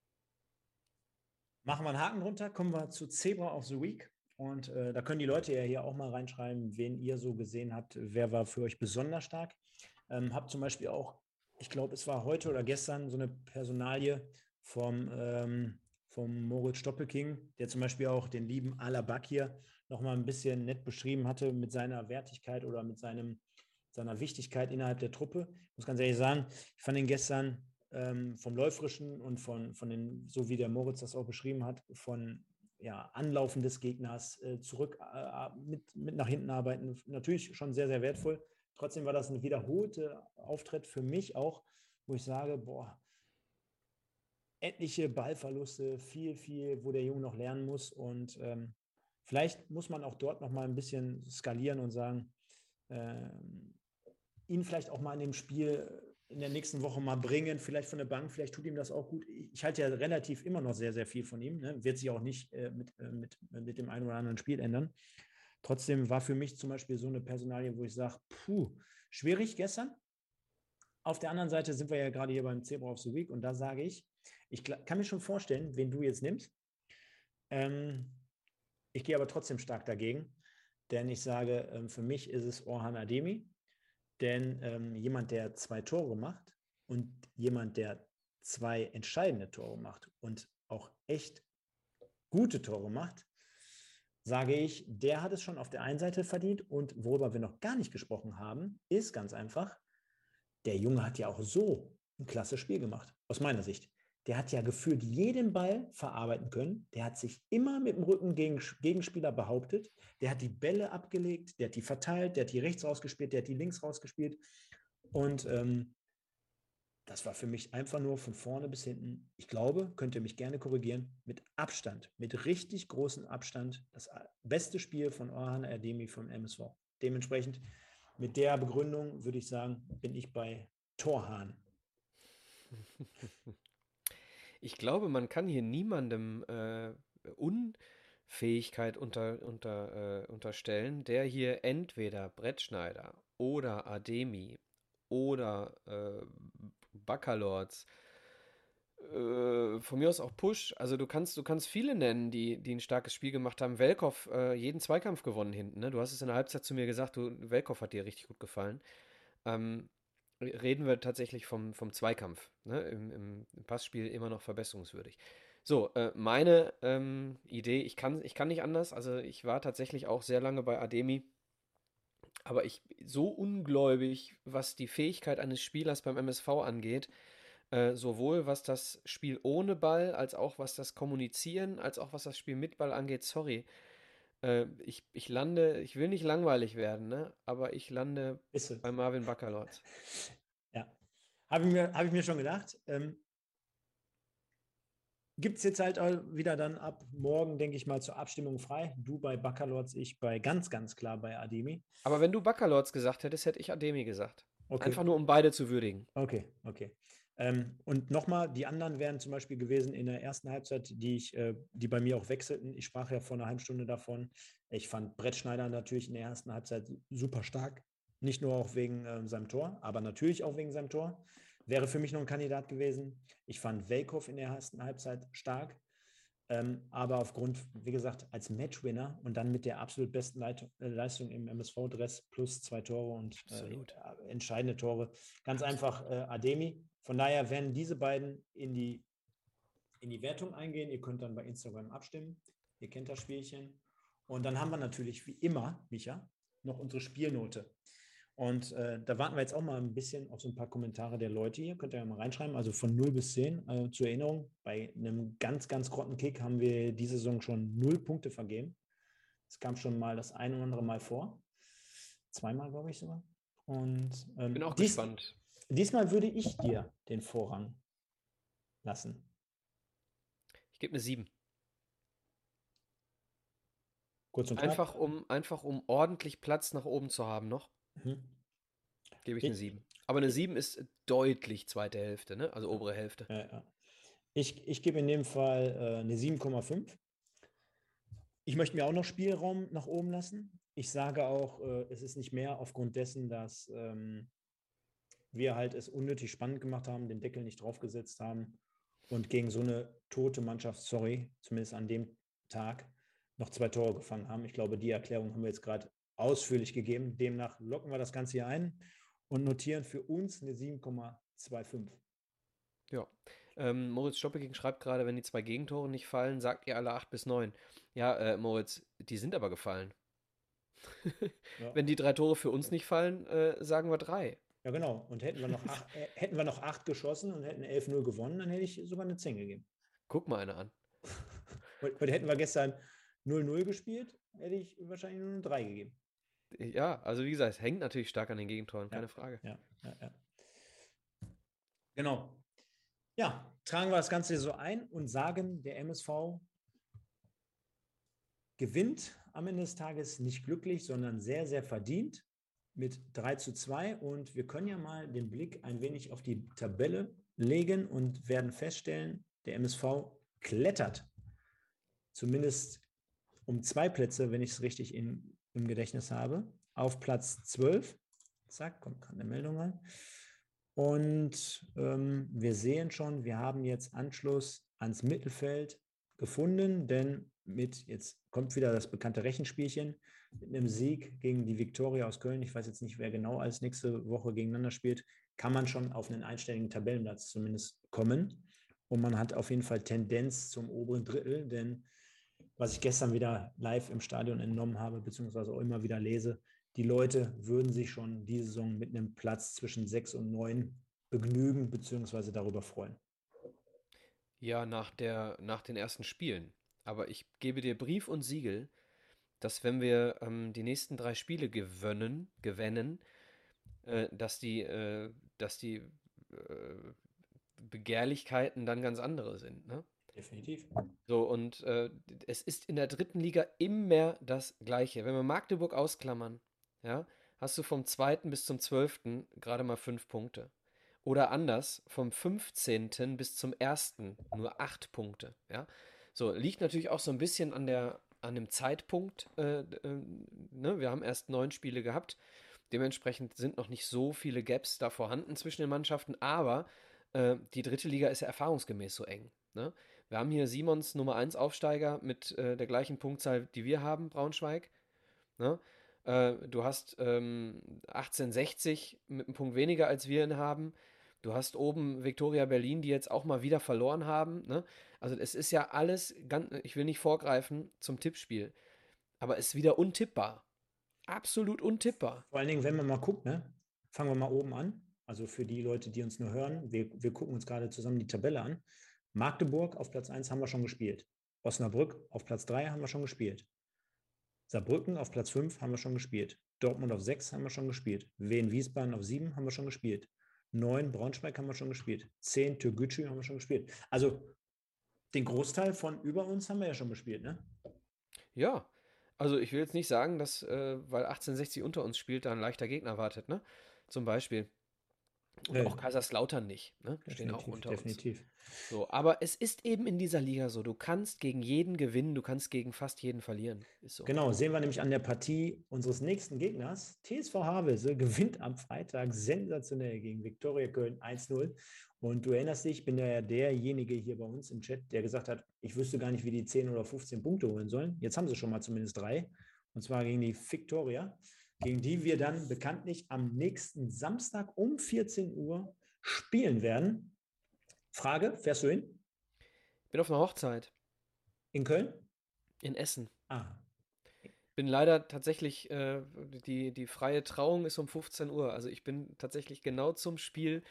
Machen wir einen Haken drunter, kommen wir zu Zebra of the Week. Und äh, da können die Leute ja hier auch mal reinschreiben, wen ihr so gesehen habt, wer war für euch besonders stark. Ähm, habt zum Beispiel auch, ich glaube, es war heute oder gestern so eine Personalie vom, ähm, vom Moritz Stoppelking, der zum Beispiel auch den lieben Alabakir nochmal ein bisschen nett beschrieben hatte mit seiner Wertigkeit oder mit seinem, seiner Wichtigkeit innerhalb der Truppe. Ich muss ganz ehrlich sagen, ich fand ihn gestern ähm, vom Läuferischen und von, von den, so wie der Moritz das auch beschrieben hat, von ja, Anlaufen des Gegners, äh, zurück äh, mit, mit nach hinten arbeiten, natürlich schon sehr, sehr wertvoll. Trotzdem war das ein wiederholter Auftritt für mich auch, wo ich sage, boah, etliche Ballverluste, viel, viel, wo der Junge noch lernen muss. Und ähm, Vielleicht muss man auch dort noch mal ein bisschen skalieren und sagen, äh, ihn vielleicht auch mal in dem Spiel in der nächsten Woche mal bringen, vielleicht von der Bank, vielleicht tut ihm das auch gut. Ich halte ja relativ immer noch sehr, sehr viel von ihm. Ne? Wird sich auch nicht äh, mit, äh, mit, mit dem einen oder anderen Spiel ändern. Trotzdem war für mich zum Beispiel so eine Personalie, wo ich sage, puh, schwierig gestern. Auf der anderen Seite sind wir ja gerade hier beim Zebra of the Week und da sage ich, ich kann mir schon vorstellen, wen du jetzt nimmst. Ähm, ich gehe aber trotzdem stark dagegen, denn ich sage, ähm, für mich ist es Orhan Ademi, denn ähm, jemand, der zwei Tore macht und jemand, der zwei entscheidende Tore macht und auch echt gute Tore macht, sage ich, der hat es schon auf der einen Seite verdient. Und worüber wir noch gar nicht gesprochen haben, ist ganz einfach, der Junge hat ja auch so ein klasse Spiel gemacht, aus meiner Sicht der hat ja gefühlt jeden Ball verarbeiten können. Der hat sich immer mit dem Rücken gegen Gegenspieler behauptet. Der hat die Bälle abgelegt, der hat die verteilt, der hat die rechts rausgespielt, der hat die links rausgespielt. Und ähm, das war für mich einfach nur von vorne bis hinten. Ich glaube, könnt ihr mich gerne korrigieren, mit Abstand, mit richtig großem Abstand, das beste Spiel von Orhan Erdemi vom MSV. dementsprechend mit der Begründung würde ich sagen, bin ich bei Torhahn. Ich glaube, man kann hier niemandem äh, Unfähigkeit unter, unter, äh, unterstellen, der hier entweder Brettschneider oder Ademi oder äh, Baccalords äh, von mir aus auch Push. Also du kannst, du kannst viele nennen, die, die ein starkes Spiel gemacht haben. Welkow äh, jeden Zweikampf gewonnen hinten. Ne? Du hast es in der Halbzeit zu mir gesagt, du, hat dir richtig gut gefallen. Ähm, reden wir tatsächlich vom, vom Zweikampf. Ne? Im, Im, Passspiel immer noch verbesserungswürdig. So, äh, meine ähm, Idee, ich kann, ich kann nicht anders. Also ich war tatsächlich auch sehr lange bei Ademi. Aber ich so ungläubig, was die Fähigkeit eines Spielers beim MSV angeht, äh, sowohl was das Spiel ohne Ball, als auch was das Kommunizieren, als auch was das Spiel mit Ball angeht. Sorry. Äh, ich, ich lande, ich will nicht langweilig werden, ne? aber ich lande bei Marvin Baccalords. Ja, habe ich, mir, hab ich mir schon gedacht. Ähm, Gibt es jetzt halt auch wieder dann ab morgen, denke ich mal, zur Abstimmung frei. Du bei Baccalords, ich bei ganz, ganz klar bei Ademi. Aber wenn du Baccalords gesagt hättest, hätte ich Ademi gesagt. Okay. Einfach nur, um beide zu würdigen. Okay, okay. Ähm, und nochmal, die anderen wären zum Beispiel gewesen in der ersten Halbzeit, die, ich, äh, die bei mir auch wechselten. Ich sprach ja vor einer halben Stunde davon. Ich fand Brett Schneider natürlich in der ersten Halbzeit super stark. Nicht nur auch wegen äh, seinem Tor, aber natürlich auch wegen seinem Tor. Wäre für mich noch ein Kandidat gewesen. Ich fand Welkow in der ersten Halbzeit stark. Ähm, aber aufgrund, wie gesagt, als Matchwinner und dann mit der absolut besten Leit äh, Leistung im MSV-Dress plus zwei Tore und äh, entscheidende Tore, ganz einfach äh, Ademi. Von daher werden diese beiden in die, in die Wertung eingehen. Ihr könnt dann bei Instagram abstimmen. Ihr kennt das Spielchen. Und dann haben wir natürlich wie immer, Micha, noch unsere Spielnote. Und äh, da warten wir jetzt auch mal ein bisschen auf so ein paar Kommentare der Leute hier. Könnt ihr ja mal reinschreiben. Also von 0 bis 10 äh, zur Erinnerung. Bei einem ganz, ganz grotten Kick haben wir diese Saison schon 0 Punkte vergeben. Es kam schon mal das ein oder andere Mal vor. Zweimal, glaube ich sogar. Und ähm, bin auch dies, gespannt. Diesmal würde ich dir den Vorrang lassen. Ich gebe eine 7. Kurz und einfach um, einfach um ordentlich Platz nach oben zu haben noch. Mhm. Gebe ich, ich eine 7. Aber eine 7 ist deutlich zweite Hälfte, ne? also obere Hälfte. Ja, ja. Ich, ich gebe in dem Fall äh, eine 7,5. Ich möchte mir auch noch Spielraum nach oben lassen. Ich sage auch, äh, es ist nicht mehr aufgrund dessen, dass ähm, wir halt es unnötig spannend gemacht haben, den Deckel nicht draufgesetzt haben und gegen so eine tote Mannschaft, sorry, zumindest an dem Tag, noch zwei Tore gefangen haben. Ich glaube, die Erklärung haben wir jetzt gerade ausführlich gegeben. Demnach locken wir das Ganze hier ein und notieren für uns eine 7,25. Ja. Ähm, Moritz Stoppelking schreibt gerade, wenn die zwei Gegentore nicht fallen, sagt ihr alle 8 bis 9. Ja, äh, Moritz, die sind aber gefallen. ja. Wenn die drei Tore für uns nicht fallen, äh, sagen wir drei. Ja, genau. Und hätten wir noch acht, äh, hätten wir noch acht geschossen und hätten 11-0 gewonnen, dann hätte ich sogar eine 10 gegeben. Guck mal eine an. Heute hätten wir gestern 0-0 gespielt, hätte ich wahrscheinlich nur eine 3 gegeben. Ja, also wie gesagt, es hängt natürlich stark an den Gegentoren, keine ja, Frage. Ja, ja, ja. Genau. Ja, tragen wir das Ganze so ein und sagen, der MSV gewinnt am Ende des Tages nicht glücklich, sondern sehr, sehr verdient mit 3 zu 2. Und wir können ja mal den Blick ein wenig auf die Tabelle legen und werden feststellen, der MSV klettert zumindest um zwei Plätze, wenn ich es richtig in, im Gedächtnis habe, auf Platz 12. Zack, kommt gerade eine Meldung rein. Und ähm, wir sehen schon, wir haben jetzt Anschluss ans Mittelfeld gefunden, denn mit, jetzt kommt wieder das bekannte Rechenspielchen, mit einem Sieg gegen die Viktoria aus Köln, ich weiß jetzt nicht, wer genau als nächste Woche gegeneinander spielt, kann man schon auf einen einstelligen Tabellenplatz zumindest kommen. Und man hat auf jeden Fall Tendenz zum oberen Drittel, denn was ich gestern wieder live im Stadion entnommen habe, beziehungsweise auch immer wieder lese, die Leute würden sich schon diese Saison mit einem Platz zwischen sechs und neun begnügen, beziehungsweise darüber freuen. Ja, nach, der, nach den ersten Spielen. Aber ich gebe dir Brief und Siegel, dass wenn wir ähm, die nächsten drei Spiele gewinnen, gewinnen äh, dass die, äh, dass die äh, Begehrlichkeiten dann ganz andere sind. Ne? Definitiv. So, und äh, es ist in der dritten Liga immer das Gleiche. Wenn wir Magdeburg ausklammern, ja, hast du vom 2. bis zum 12. gerade mal 5 Punkte. Oder anders, vom 15. bis zum 1. nur 8 Punkte. Ja? So, liegt natürlich auch so ein bisschen an, der, an dem Zeitpunkt. Äh, äh, ne? Wir haben erst neun Spiele gehabt. Dementsprechend sind noch nicht so viele Gaps da vorhanden zwischen den Mannschaften, aber äh, die dritte Liga ist ja erfahrungsgemäß so eng. Ne? Wir haben hier Simons Nummer 1 Aufsteiger mit äh, der gleichen Punktzahl, die wir haben, Braunschweig. Ne? Äh, du hast ähm, 1860 mit einem Punkt weniger als wir ihn haben. Du hast oben Viktoria Berlin, die jetzt auch mal wieder verloren haben. Ne? Also es ist ja alles, ganz, ich will nicht vorgreifen zum Tippspiel, aber es ist wieder untippbar. Absolut untippbar. Vor allen Dingen, wenn man mal guckt, ne? fangen wir mal oben an. Also für die Leute, die uns nur hören, wir, wir gucken uns gerade zusammen die Tabelle an. Magdeburg auf Platz 1 haben wir schon gespielt. Osnabrück auf Platz 3 haben wir schon gespielt. Saarbrücken auf Platz 5 haben wir schon gespielt. Dortmund auf 6 haben wir schon gespielt. Wien Wiesbaden auf 7 haben wir schon gespielt. 9 Braunschweig haben wir schon gespielt. 10 Türkgücü haben wir schon gespielt. Also den Großteil von über uns haben wir ja schon gespielt, ne? Ja, also ich will jetzt nicht sagen, dass, äh, weil 1860 unter uns spielt, da ein leichter Gegner wartet, ne? Zum Beispiel. Und äh, auch Kaiserslautern nicht. Ne? Stehen auch unter definitiv. uns. So, aber es ist eben in dieser Liga so. Du kannst gegen jeden gewinnen, du kannst gegen fast jeden verlieren. So. Genau, sehen wir nämlich an der Partie unseres nächsten Gegners. TSV Havelse gewinnt am Freitag sensationell gegen Viktoria Köln 1-0. Und du erinnerst dich, ich bin ja derjenige hier bei uns im Chat, der gesagt hat, ich wüsste gar nicht, wie die 10 oder 15 Punkte holen sollen. Jetzt haben sie schon mal zumindest drei. Und zwar gegen die Viktoria gegen die wir dann bekanntlich am nächsten Samstag um 14 Uhr spielen werden. Frage, fährst du hin? Bin auf einer Hochzeit. In Köln? In Essen. Ah. Bin leider tatsächlich, äh, die, die freie Trauung ist um 15 Uhr. Also ich bin tatsächlich genau zum Spiel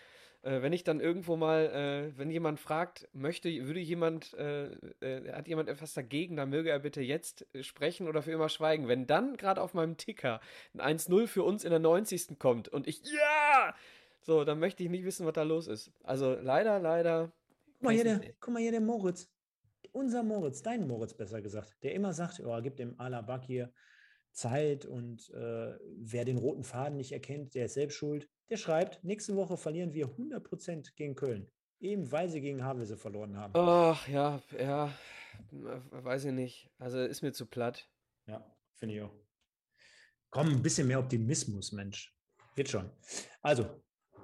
äh, wenn ich dann irgendwo mal, äh, wenn jemand fragt, möchte, würde jemand, äh, äh hat jemand etwas dagegen, dann möge er bitte jetzt sprechen oder für immer schweigen. Wenn dann gerade auf meinem Ticker ein 1-0 für uns in der 90. kommt und ich, ja! So, dann möchte ich nicht wissen, was da los ist. Also leider, leider. Guck mal hier, der, guck mal hier, der Moritz. Unser Moritz, dein Moritz besser gesagt, der immer sagt, oh, gib dem Alabak hier Zeit und äh, wer den roten Faden nicht erkennt, der ist selbst schuld. Der schreibt, nächste Woche verlieren wir 100% gegen Köln. Eben weil sie gegen Havelse verloren haben. Ach, ja, ja, weiß ich nicht. Also ist mir zu platt. Ja, finde ich auch. Komm, ein bisschen mehr Optimismus, Mensch. Wird schon. Also,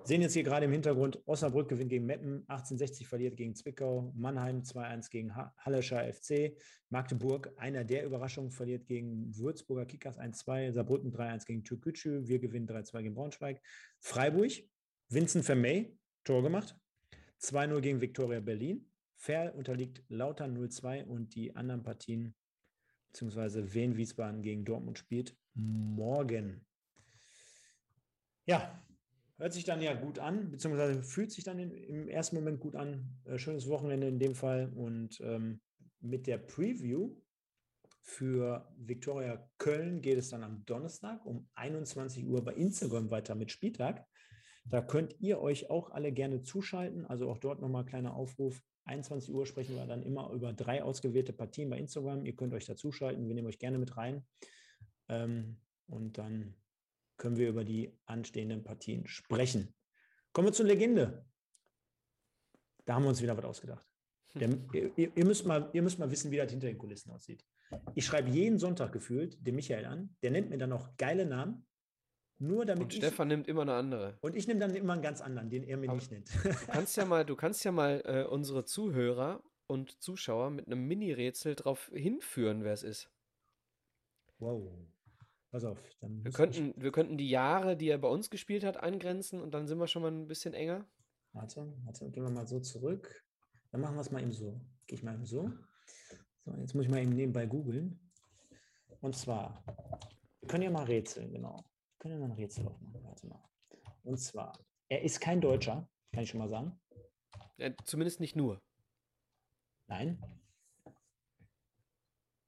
Sehen jetzt hier gerade im Hintergrund, Osnabrück gewinnt gegen Meppen, 1860 verliert gegen Zwickau, Mannheim 2-1 gegen Hallischer FC, Magdeburg, einer der Überraschungen, verliert gegen Würzburger Kickers 1-2, Saarbrücken 3-1 gegen Türkgücü, wir gewinnen 3-2 gegen Braunschweig, Freiburg, Vincent Vermey, Tor gemacht, 2-0 gegen Viktoria Berlin, Ferl unterliegt Lautern 0-2 und die anderen Partien, beziehungsweise Wien Wiesbaden gegen Dortmund spielt morgen. Ja, Hört sich dann ja gut an, beziehungsweise fühlt sich dann im ersten Moment gut an. Äh, schönes Wochenende in dem Fall. Und ähm, mit der Preview für Viktoria Köln geht es dann am Donnerstag um 21 Uhr bei Instagram weiter mit Spieltag. Da könnt ihr euch auch alle gerne zuschalten. Also auch dort nochmal kleiner Aufruf. 21 Uhr sprechen wir dann immer über drei ausgewählte Partien bei Instagram. Ihr könnt euch dazuschalten. Wir nehmen euch gerne mit rein. Ähm, und dann können wir über die anstehenden Partien sprechen. Kommen wir zur Legende. Da haben wir uns wieder was ausgedacht. Der, ihr, ihr, müsst mal, ihr müsst mal wissen, wie das hinter den Kulissen aussieht. Ich schreibe jeden Sonntag gefühlt den Michael an. Der nennt mir dann noch geile Namen. Nur damit und ich, Stefan nimmt immer eine andere. Und ich nehme dann immer einen ganz anderen, den er mir Aber nicht nennt. Du kannst ja mal, du kannst ja mal äh, unsere Zuhörer und Zuschauer mit einem Mini-Rätsel darauf hinführen, wer es ist. Wow. Pass auf. wir, könnten, wir könnten die Jahre, die er bei uns gespielt hat, eingrenzen und dann sind wir schon mal ein bisschen enger. Warte, warte, gehen wir mal so zurück. Dann machen wir es mal eben so. Gehe ich mal eben so. So, jetzt muss ich mal eben nebenbei googeln. Und zwar, wir können ja mal rätseln, genau. Wir können ja mal ein Rätsel aufmachen. Warte mal. Und zwar, er ist kein Deutscher, kann ich schon mal sagen. Ja, zumindest nicht nur. Nein.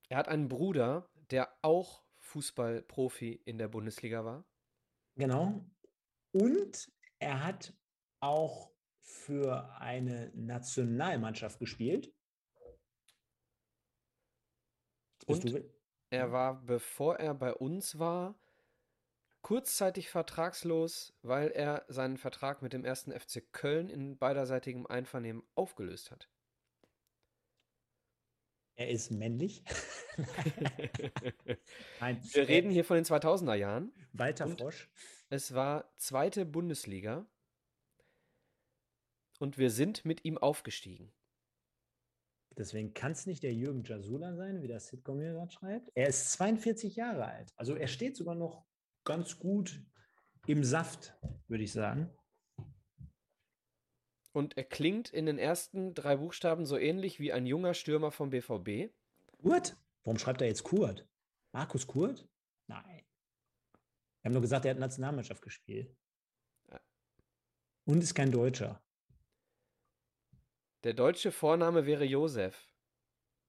Er hat einen Bruder, der auch Fußballprofi in der Bundesliga war. Genau. Und er hat auch für eine Nationalmannschaft gespielt. Und er war, bevor er bei uns war, kurzzeitig vertragslos, weil er seinen Vertrag mit dem ersten FC Köln in beiderseitigem Einvernehmen aufgelöst hat. Er ist männlich. Nein. Wir reden hier von den 2000er Jahren. Walter Frosch. Es war zweite Bundesliga und wir sind mit ihm aufgestiegen. Deswegen kann es nicht der Jürgen Jasula sein, wie das Sitcom hier gerade schreibt. Er ist 42 Jahre alt. Also er steht sogar noch ganz gut im Saft, würde ich sagen. Und er klingt in den ersten drei Buchstaben so ähnlich wie ein junger Stürmer vom BVB. Kurt? Warum schreibt er jetzt Kurt? Markus Kurt? Nein. Wir haben nur gesagt, er hat Nationalmannschaft gespielt. Und ist kein Deutscher. Der deutsche Vorname wäre Josef.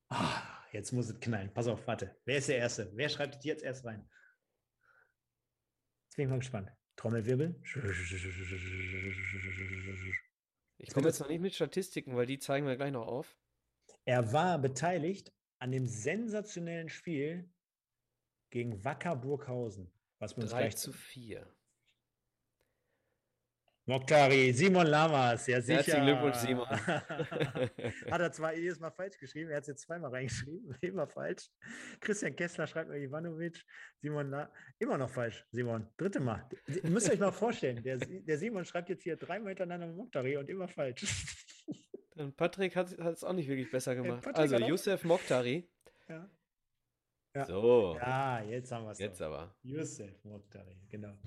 Ah, jetzt muss es knallen. Pass auf, warte. Wer ist der Erste? Wer schreibt es jetzt erst rein? Jetzt bin ich mal gespannt. Trommelwirbel. Ich komme jetzt noch nicht mit Statistiken, weil die zeigen wir gleich noch auf. Er war beteiligt an dem sensationellen Spiel gegen Wacker Burghausen. Was wir uns 3 zu 4. Mokhtari, Simon Lamas, ja sicher. Herzlichen Glückwunsch, Simon. Hat er zwar jedes Mal falsch geschrieben, er hat es jetzt zweimal reingeschrieben, immer falsch. Christian Kessler schreibt mir Ivanovic, Simon La immer noch falsch, Simon, dritte Mal. Ihr müsst euch mal vorstellen, der, der Simon schreibt jetzt hier dreimal hintereinander Mokhtari und immer falsch. Dann Patrick hat es auch nicht wirklich besser gemacht. Ja, also Youssef Mokhtari. Ja. ja. So. Ja, jetzt haben wir es. Jetzt doch. aber. Youssef Mokhtari, genau.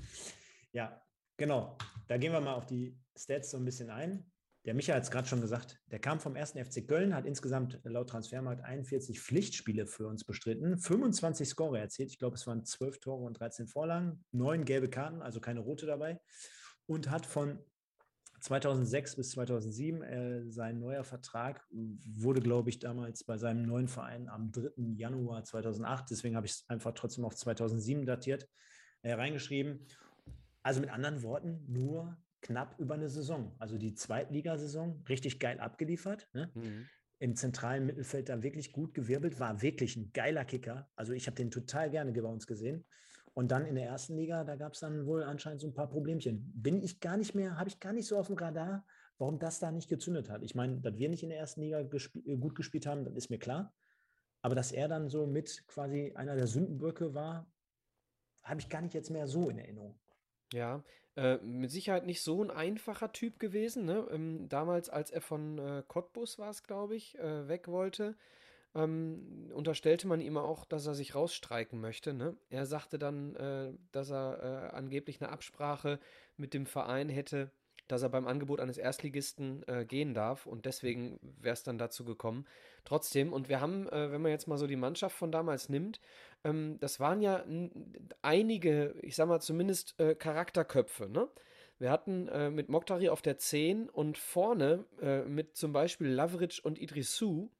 Ja, Genau, da gehen wir mal auf die Stats so ein bisschen ein. Der Michael hat es gerade schon gesagt, der kam vom 1. FC Köln, hat insgesamt laut Transfermarkt 41 Pflichtspiele für uns bestritten, 25 Score erzielt. Ich glaube, es waren 12 Tore und 13 Vorlagen, 9 gelbe Karten, also keine rote dabei. Und hat von 2006 bis 2007 äh, sein neuer Vertrag wurde, glaube ich, damals bei seinem neuen Verein am 3. Januar 2008, deswegen habe ich es einfach trotzdem auf 2007 datiert, äh, reingeschrieben. Also mit anderen Worten, nur knapp über eine Saison. Also die Zweitligasaison richtig geil abgeliefert. Ne? Mhm. Im zentralen Mittelfeld da wirklich gut gewirbelt, war wirklich ein geiler Kicker. Also ich habe den total gerne bei uns gesehen. Und dann in der ersten Liga, da gab es dann wohl anscheinend so ein paar Problemchen. Bin ich gar nicht mehr, habe ich gar nicht so auf dem Radar, warum das da nicht gezündet hat. Ich meine, dass wir nicht in der ersten Liga gesp äh, gut gespielt haben, das ist mir klar. Aber dass er dann so mit quasi einer der Sündenböcke war, habe ich gar nicht jetzt mehr so in Erinnerung. Ja, äh, mit Sicherheit nicht so ein einfacher Typ gewesen, ne? Ähm, damals, als er von äh, Cottbus war es, glaube ich, äh, weg wollte, ähm, unterstellte man ihm auch, dass er sich rausstreiken möchte. Ne? Er sagte dann, äh, dass er äh, angeblich eine Absprache mit dem Verein hätte, dass er beim Angebot eines Erstligisten äh, gehen darf und deswegen wäre es dann dazu gekommen. Trotzdem, und wir haben, äh, wenn man jetzt mal so die Mannschaft von damals nimmt, ähm, das waren ja einige, ich sag mal zumindest äh, Charakterköpfe, ne? Wir hatten äh, mit Mokhtari auf der 10 und vorne äh, mit zum Beispiel Lavric und Idrissou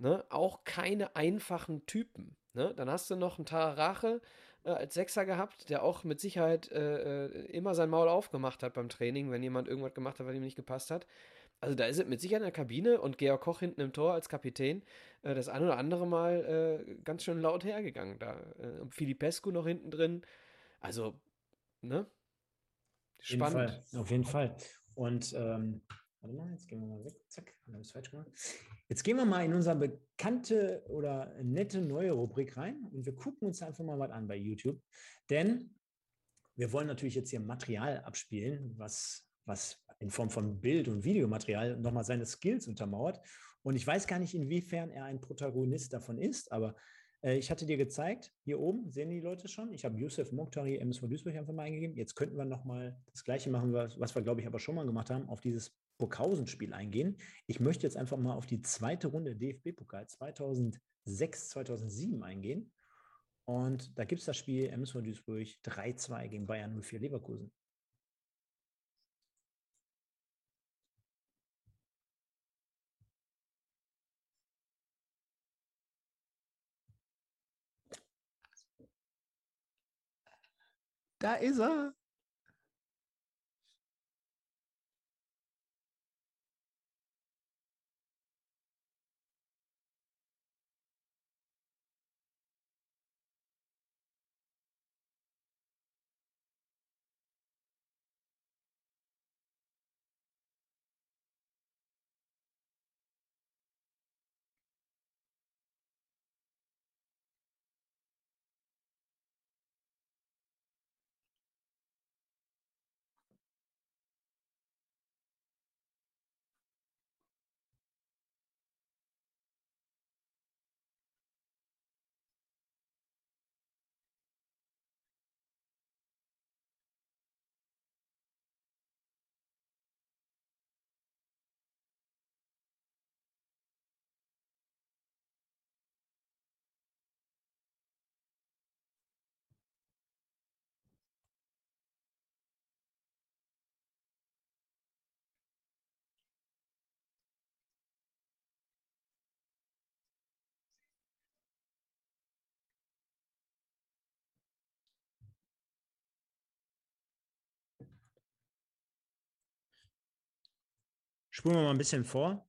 ne, auch keine einfachen Typen. Ne? Dann hast du noch einen Tararache, äh, als Sechser gehabt, der auch mit Sicherheit äh, äh, immer sein Maul aufgemacht hat beim Training, wenn jemand irgendwas gemacht hat, was ihm nicht gepasst hat. Also da ist es mit Sicherheit in der Kabine und Georg Koch hinten im Tor als Kapitän äh, das ein oder andere Mal äh, ganz schön laut hergegangen. Da äh, Filipescu noch hinten drin. Also, ne? Spannend. Auf jeden Fall. Auf jeden Fall. Und ähm, warte mal, jetzt gehen wir mal weg. Zack, haben wir falsch gemacht. Jetzt gehen wir mal in unsere bekannte oder nette neue Rubrik rein und wir gucken uns einfach mal was an bei YouTube. Denn wir wollen natürlich jetzt hier Material abspielen, was, was in Form von Bild- und Videomaterial nochmal seine Skills untermauert. Und ich weiß gar nicht, inwiefern er ein Protagonist davon ist, aber äh, ich hatte dir gezeigt, hier oben sehen die Leute schon. Ich habe Yusuf Mokhtari MSV Duisburg einfach mal eingegeben. Jetzt könnten wir nochmal das Gleiche machen, was, was wir, glaube ich, aber schon mal gemacht haben, auf dieses Burghausen-Spiel eingehen. Ich möchte jetzt einfach mal auf die zweite Runde DFB-Pokal 2006, 2007 eingehen. Und da gibt es das Spiel MSV Duisburg 3-2 gegen Bayern 04 Leverkusen. Da ist er. Spulen wir mal ein bisschen vor.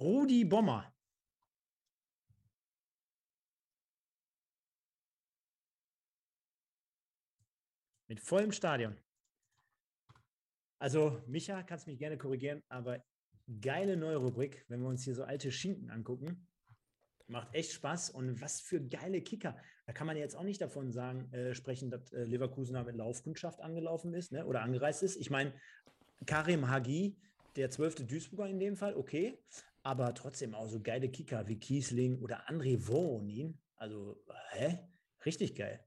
Rudi Bommer. Mit vollem Stadion. Also, Micha, kannst mich gerne korrigieren, aber geile neue Rubrik, wenn wir uns hier so alte Schinken angucken. Macht echt Spaß. Und was für geile Kicker. Da kann man jetzt auch nicht davon sagen, äh, sprechen, dass äh, Leverkusen da mit Laufkundschaft angelaufen ist ne? oder angereist ist. Ich meine, Karim Hagi, der zwölfte Duisburger in dem Fall, okay. Aber trotzdem auch so geile Kicker wie Kiesling oder André Voronin. Also, hä? Richtig geil.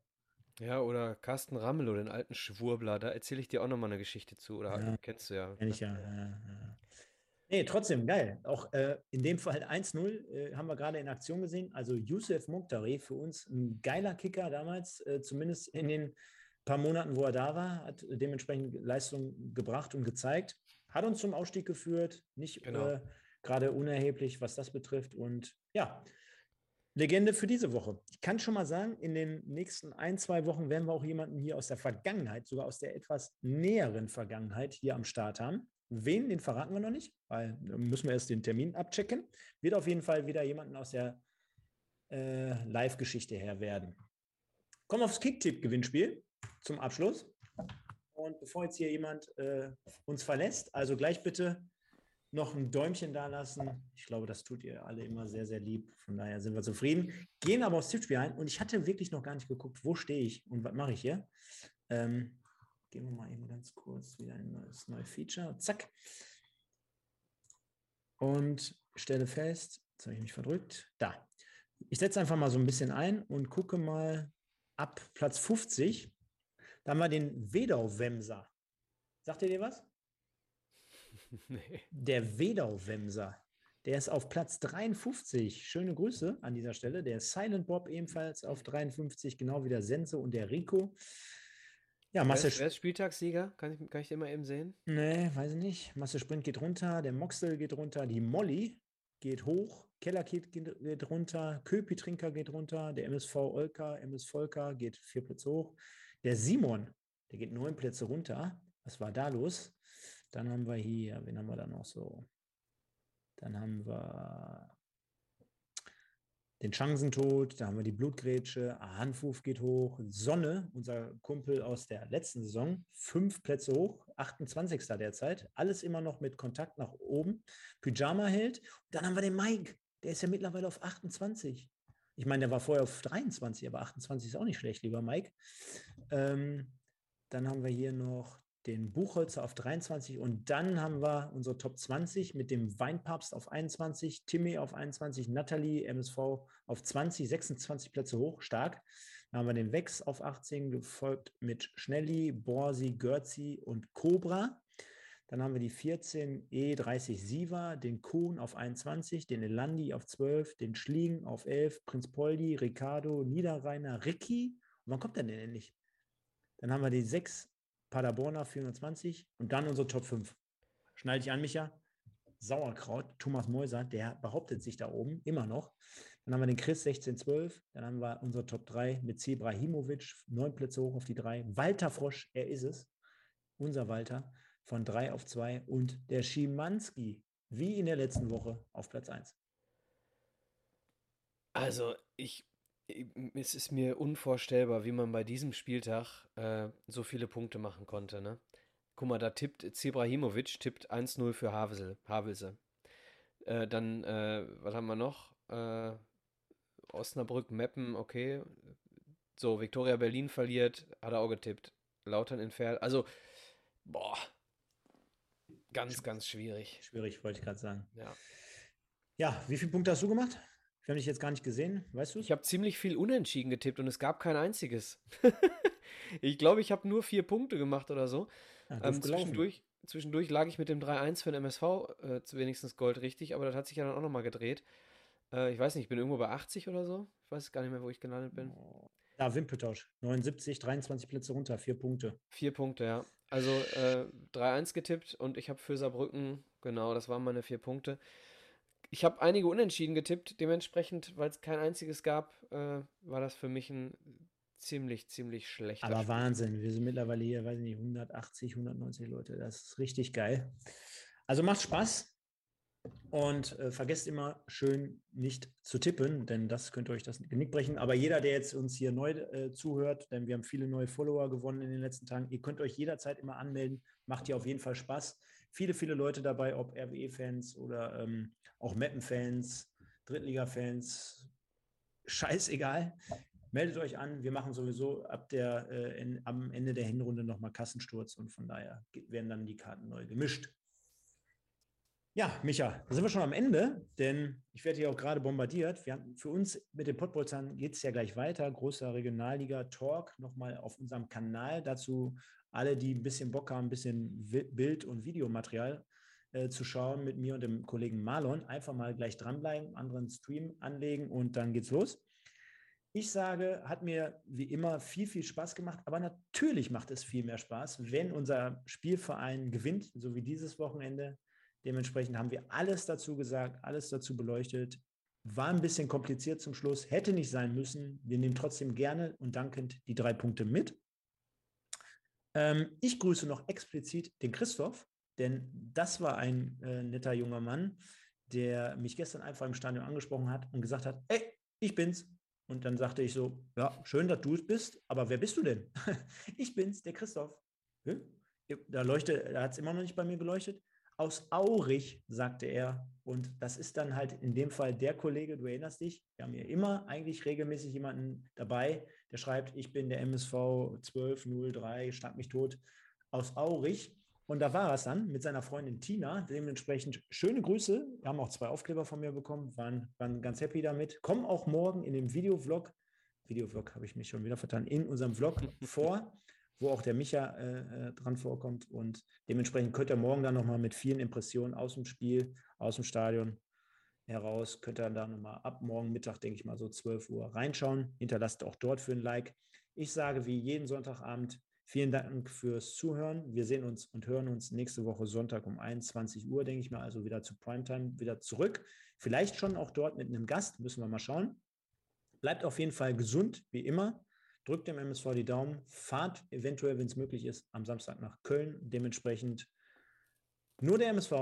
Ja, oder Carsten Ramelow, den alten Schwurbler, da erzähle ich dir auch nochmal eine Geschichte zu. Oder Ja. kennst du ja. Kenn ich ja. ja, ja. Nee, trotzdem geil. Auch äh, in dem Fall 1-0 äh, haben wir gerade in Aktion gesehen. Also Youssef Mokhtari, für uns ein geiler Kicker damals, äh, zumindest in den paar Monaten, wo er da war, hat dementsprechend Leistung gebracht und gezeigt. Hat uns zum Ausstieg geführt, nicht Genau. Gerade unerheblich, was das betrifft. Und ja, Legende für diese Woche. Ich kann schon mal sagen, in den nächsten ein, zwei Wochen werden wir auch jemanden hier aus der Vergangenheit, sogar aus der etwas näheren Vergangenheit hier am Start haben. Wen, den verraten wir noch nicht, weil müssen wir erst den Termin abchecken. Wird auf jeden Fall wieder jemanden aus der äh, Live-Geschichte her werden. Kommen wir aufs Kicktipp-Gewinnspiel zum Abschluss. Und bevor jetzt hier jemand äh, uns verlässt, also gleich bitte noch ein Däumchen da lassen. Ich glaube, das tut ihr alle immer sehr, sehr lieb. Von daher sind wir zufrieden. Gehen aber aufs Tippspiel ein. Und ich hatte wirklich noch gar nicht geguckt, wo stehe ich und was mache ich hier. Ähm, gehen wir mal eben ganz kurz wieder in das neue Feature. Zack. Und stelle fest, jetzt habe ich mich verdrückt. Da. Ich setze einfach mal so ein bisschen ein und gucke mal ab Platz 50. Da haben wir den Wedau-Wemser. Sagt ihr dir was? nee. Der Wedau-Wemser, der ist auf Platz 53. Schöne Grüße an dieser Stelle. Der Silent Bob ebenfalls auf 53, genau wie der Sense und der Rico. Ja, Masse, wer ist Spieltagssieger? Kann ich, kann ich den mal eben sehen? nee, weiß ich nicht. Masse Sprint geht runter, der Moxel geht runter, die Molly geht hoch, Kellerkit geht, geht runter, Köpi Trinker geht runter, der MSV Olka, MS Volker geht vier Plätze hoch, der Simon, der geht neun Plätze runter. Was war da los? Dann haben wir hier, wen haben wir da noch so? Dann haben wir den Chancentod, da haben wir die Blutgrätsche, Hanfuf geht hoch, Sonne, unser Kumpel aus der letzten Saison, fünf Plätze hoch, 28. derzeit, alles immer noch mit Kontakt nach oben, Pyjama hält. Dann haben wir den Mike, der ist ja mittlerweile auf 28. Ich meine, der war vorher auf 23, aber 28 ist auch nicht schlecht, lieber Mike. Ähm, dann haben wir hier noch den Buchholzer auf 23 und dann haben wir unsere Top 20 mit dem Weinpapst auf 21, Timmy auf 21, Natalie, MSV auf 20, 26 Plätze hoch, stark. Dann haben wir den Wex auf 18, gefolgt mit Schnelli, Borsi, Görzi und Cobra. Dann haben wir die 14 E30 Siva, den Kuhn auf 21, den Elandi auf 12, den Schliegen auf 11, Prinz Poldi, Ricardo, Niederrheiner, Ricky. Und wann kommt der denn endlich? Dann haben wir die 6 Paderborner 420 und dann unsere Top 5. Schnall dich an, Micha. Sauerkraut, Thomas Mäuser, der behauptet sich da oben immer noch. Dann haben wir den Chris 1612, dann haben wir unsere Top 3 mit Zebrahimovic, neun Plätze hoch auf die 3. Walter Frosch, er ist es, unser Walter, von 3 auf 2 und der Schimanski, wie in der letzten Woche, auf Platz 1. Also, ich es ist mir unvorstellbar, wie man bei diesem Spieltag äh, so viele Punkte machen konnte. Ne? Guck mal, da tippt Zebrahimovic tippt 1-0 für Havelse. Havelse. Äh, dann, äh, was haben wir noch? Äh, Osnabrück, Meppen, okay. So, Viktoria Berlin verliert, hat er auch getippt. Lautern entfernt. Also, boah. Ganz, ganz schwierig. Schwierig, wollte ich gerade sagen. Ja. Ja, wie viele Punkte hast du gemacht? Wir haben dich jetzt gar nicht gesehen, weißt du? Ich habe ziemlich viel Unentschieden getippt und es gab kein einziges. ich glaube, ich habe nur vier Punkte gemacht oder so. Ja, ähm, zwischendurch, zwischendurch lag ich mit dem 3-1 für den MSV äh, wenigstens Gold richtig, aber das hat sich ja dann auch nochmal gedreht. Äh, ich weiß nicht, ich bin irgendwo bei 80 oder so. Ich weiß gar nicht mehr, wo ich gelandet bin. Ja, Wimpeltausch. 79, 23 Plätze runter, vier Punkte. Vier Punkte, ja. Also äh, 3-1 getippt und ich habe für Saarbrücken, genau, das waren meine vier Punkte. Ich habe einige Unentschieden getippt, dementsprechend, weil es kein einziges gab, äh, war das für mich ein ziemlich, ziemlich schlechter Aber Spiel. Wahnsinn, wir sind mittlerweile hier, weiß ich nicht, 180, 190 Leute. Das ist richtig geil. Also macht Spaß und äh, vergesst immer schön nicht zu tippen, denn das könnte euch das Genick brechen. Aber jeder, der jetzt uns hier neu äh, zuhört, denn wir haben viele neue Follower gewonnen in den letzten Tagen, ihr könnt euch jederzeit immer anmelden. Macht hier auf jeden Fall Spaß. Viele, viele Leute dabei, ob RWE-Fans oder ähm, auch Mappen-Fans, Drittliga-Fans, scheißegal. Meldet euch an, wir machen sowieso ab der, äh, in, am Ende der Hinrunde nochmal Kassensturz und von daher werden dann die Karten neu gemischt. Ja, Micha, da sind wir schon am Ende, denn ich werde hier auch gerade bombardiert. Wir haben, für uns mit den Pottbolzern geht es ja gleich weiter. Großer Regionalliga-Talk nochmal auf unserem Kanal. Dazu alle, die ein bisschen Bock haben, ein bisschen Bild- und Videomaterial äh, zu schauen mit mir und dem Kollegen Marlon. Einfach mal gleich dranbleiben, anderen Stream anlegen und dann geht's los. Ich sage, hat mir wie immer viel, viel Spaß gemacht, aber natürlich macht es viel mehr Spaß, wenn unser Spielverein gewinnt, so wie dieses Wochenende. Dementsprechend haben wir alles dazu gesagt, alles dazu beleuchtet. War ein bisschen kompliziert zum Schluss, hätte nicht sein müssen. Wir nehmen trotzdem gerne und dankend die drei Punkte mit. Ähm, ich grüße noch explizit den Christoph, denn das war ein äh, netter junger Mann, der mich gestern einfach im Stadion angesprochen hat und gesagt hat, ey, ich bin's. Und dann sagte ich so, ja, schön, dass du es bist, aber wer bist du denn? ich bin's, der Christoph. Da leuchtet, da hat es immer noch nicht bei mir geleuchtet. Aus Aurich, sagte er. Und das ist dann halt in dem Fall der Kollege, du erinnerst dich, wir haben hier immer eigentlich regelmäßig jemanden dabei, der schreibt, ich bin der MSV 1203, schlag mich tot, aus Aurich. Und da war es dann mit seiner Freundin Tina. Dementsprechend schöne Grüße. Wir haben auch zwei Aufkleber von mir bekommen, waren, waren ganz happy damit. Kommen auch morgen in dem Videovlog, Videovlog habe ich mich schon wieder vertan, in unserem Vlog vor, wo auch der Micha äh, äh, dran vorkommt. Und dementsprechend könnt ihr morgen dann nochmal mit vielen Impressionen aus dem Spiel, aus dem Stadion heraus, könnt ihr dann nochmal ab morgen Mittag, denke ich mal, so 12 Uhr reinschauen. Hinterlasst auch dort für ein Like. Ich sage wie jeden Sonntagabend, Vielen Dank fürs Zuhören. Wir sehen uns und hören uns nächste Woche Sonntag um 21 Uhr, denke ich mal, also wieder zu Primetime, wieder zurück. Vielleicht schon auch dort mit einem Gast, müssen wir mal schauen. Bleibt auf jeden Fall gesund, wie immer. Drückt dem MSV die Daumen. Fahrt eventuell, wenn es möglich ist, am Samstag nach Köln. Dementsprechend nur der MSV,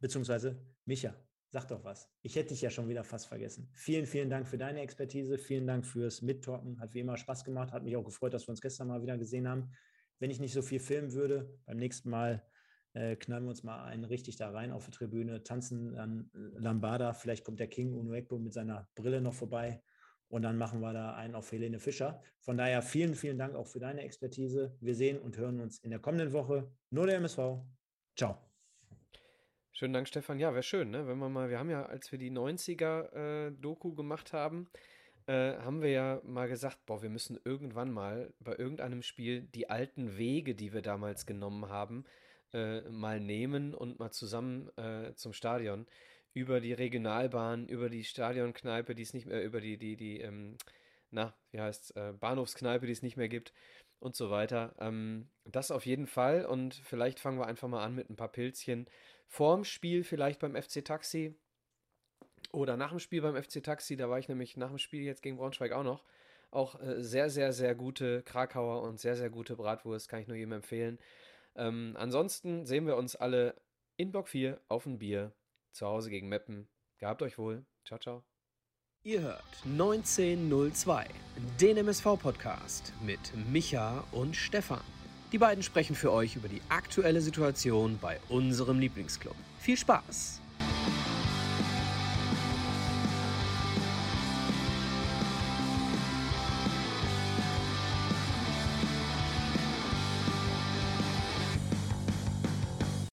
beziehungsweise Micha. Sag doch was. Ich hätte dich ja schon wieder fast vergessen. Vielen, vielen Dank für deine Expertise. Vielen Dank fürs Mittalken. Hat wie immer Spaß gemacht. Hat mich auch gefreut, dass wir uns gestern mal wieder gesehen haben. Wenn ich nicht so viel filmen würde, beim nächsten Mal äh, knallen wir uns mal einen richtig da rein auf die Tribüne, tanzen an Lambada. Vielleicht kommt der King Unuekbo mit seiner Brille noch vorbei. Und dann machen wir da einen auf Helene Fischer. Von daher vielen, vielen Dank auch für deine Expertise. Wir sehen und hören uns in der kommenden Woche. Nur der MSV. Ciao. Schönen Dank, Stefan. Ja, wäre schön, ne? Wenn wir mal, wir haben ja, als wir die 90er-Doku äh, gemacht haben, äh, haben wir ja mal gesagt, boah, wir müssen irgendwann mal bei irgendeinem Spiel die alten Wege, die wir damals genommen haben, äh, mal nehmen und mal zusammen äh, zum Stadion über die Regionalbahn, über die Stadionkneipe, die es nicht mehr, über die, die, die, ähm, na, wie heißt äh, Bahnhofskneipe, die es nicht mehr gibt und so weiter. Ähm, das auf jeden Fall und vielleicht fangen wir einfach mal an mit ein paar Pilzchen vorm Spiel vielleicht beim FC Taxi oder nach dem Spiel beim FC Taxi, da war ich nämlich nach dem Spiel jetzt gegen Braunschweig auch noch. Auch äh, sehr, sehr, sehr gute Krakauer und sehr, sehr gute Bratwurst, kann ich nur jedem empfehlen. Ähm, ansonsten sehen wir uns alle in Block 4 auf ein Bier zu Hause gegen Meppen. Gehabt euch wohl. Ciao, ciao. Ihr hört 1902, den MSV-Podcast mit Micha und Stefan. Die beiden sprechen für euch über die aktuelle Situation bei unserem Lieblingsclub. Viel Spaß!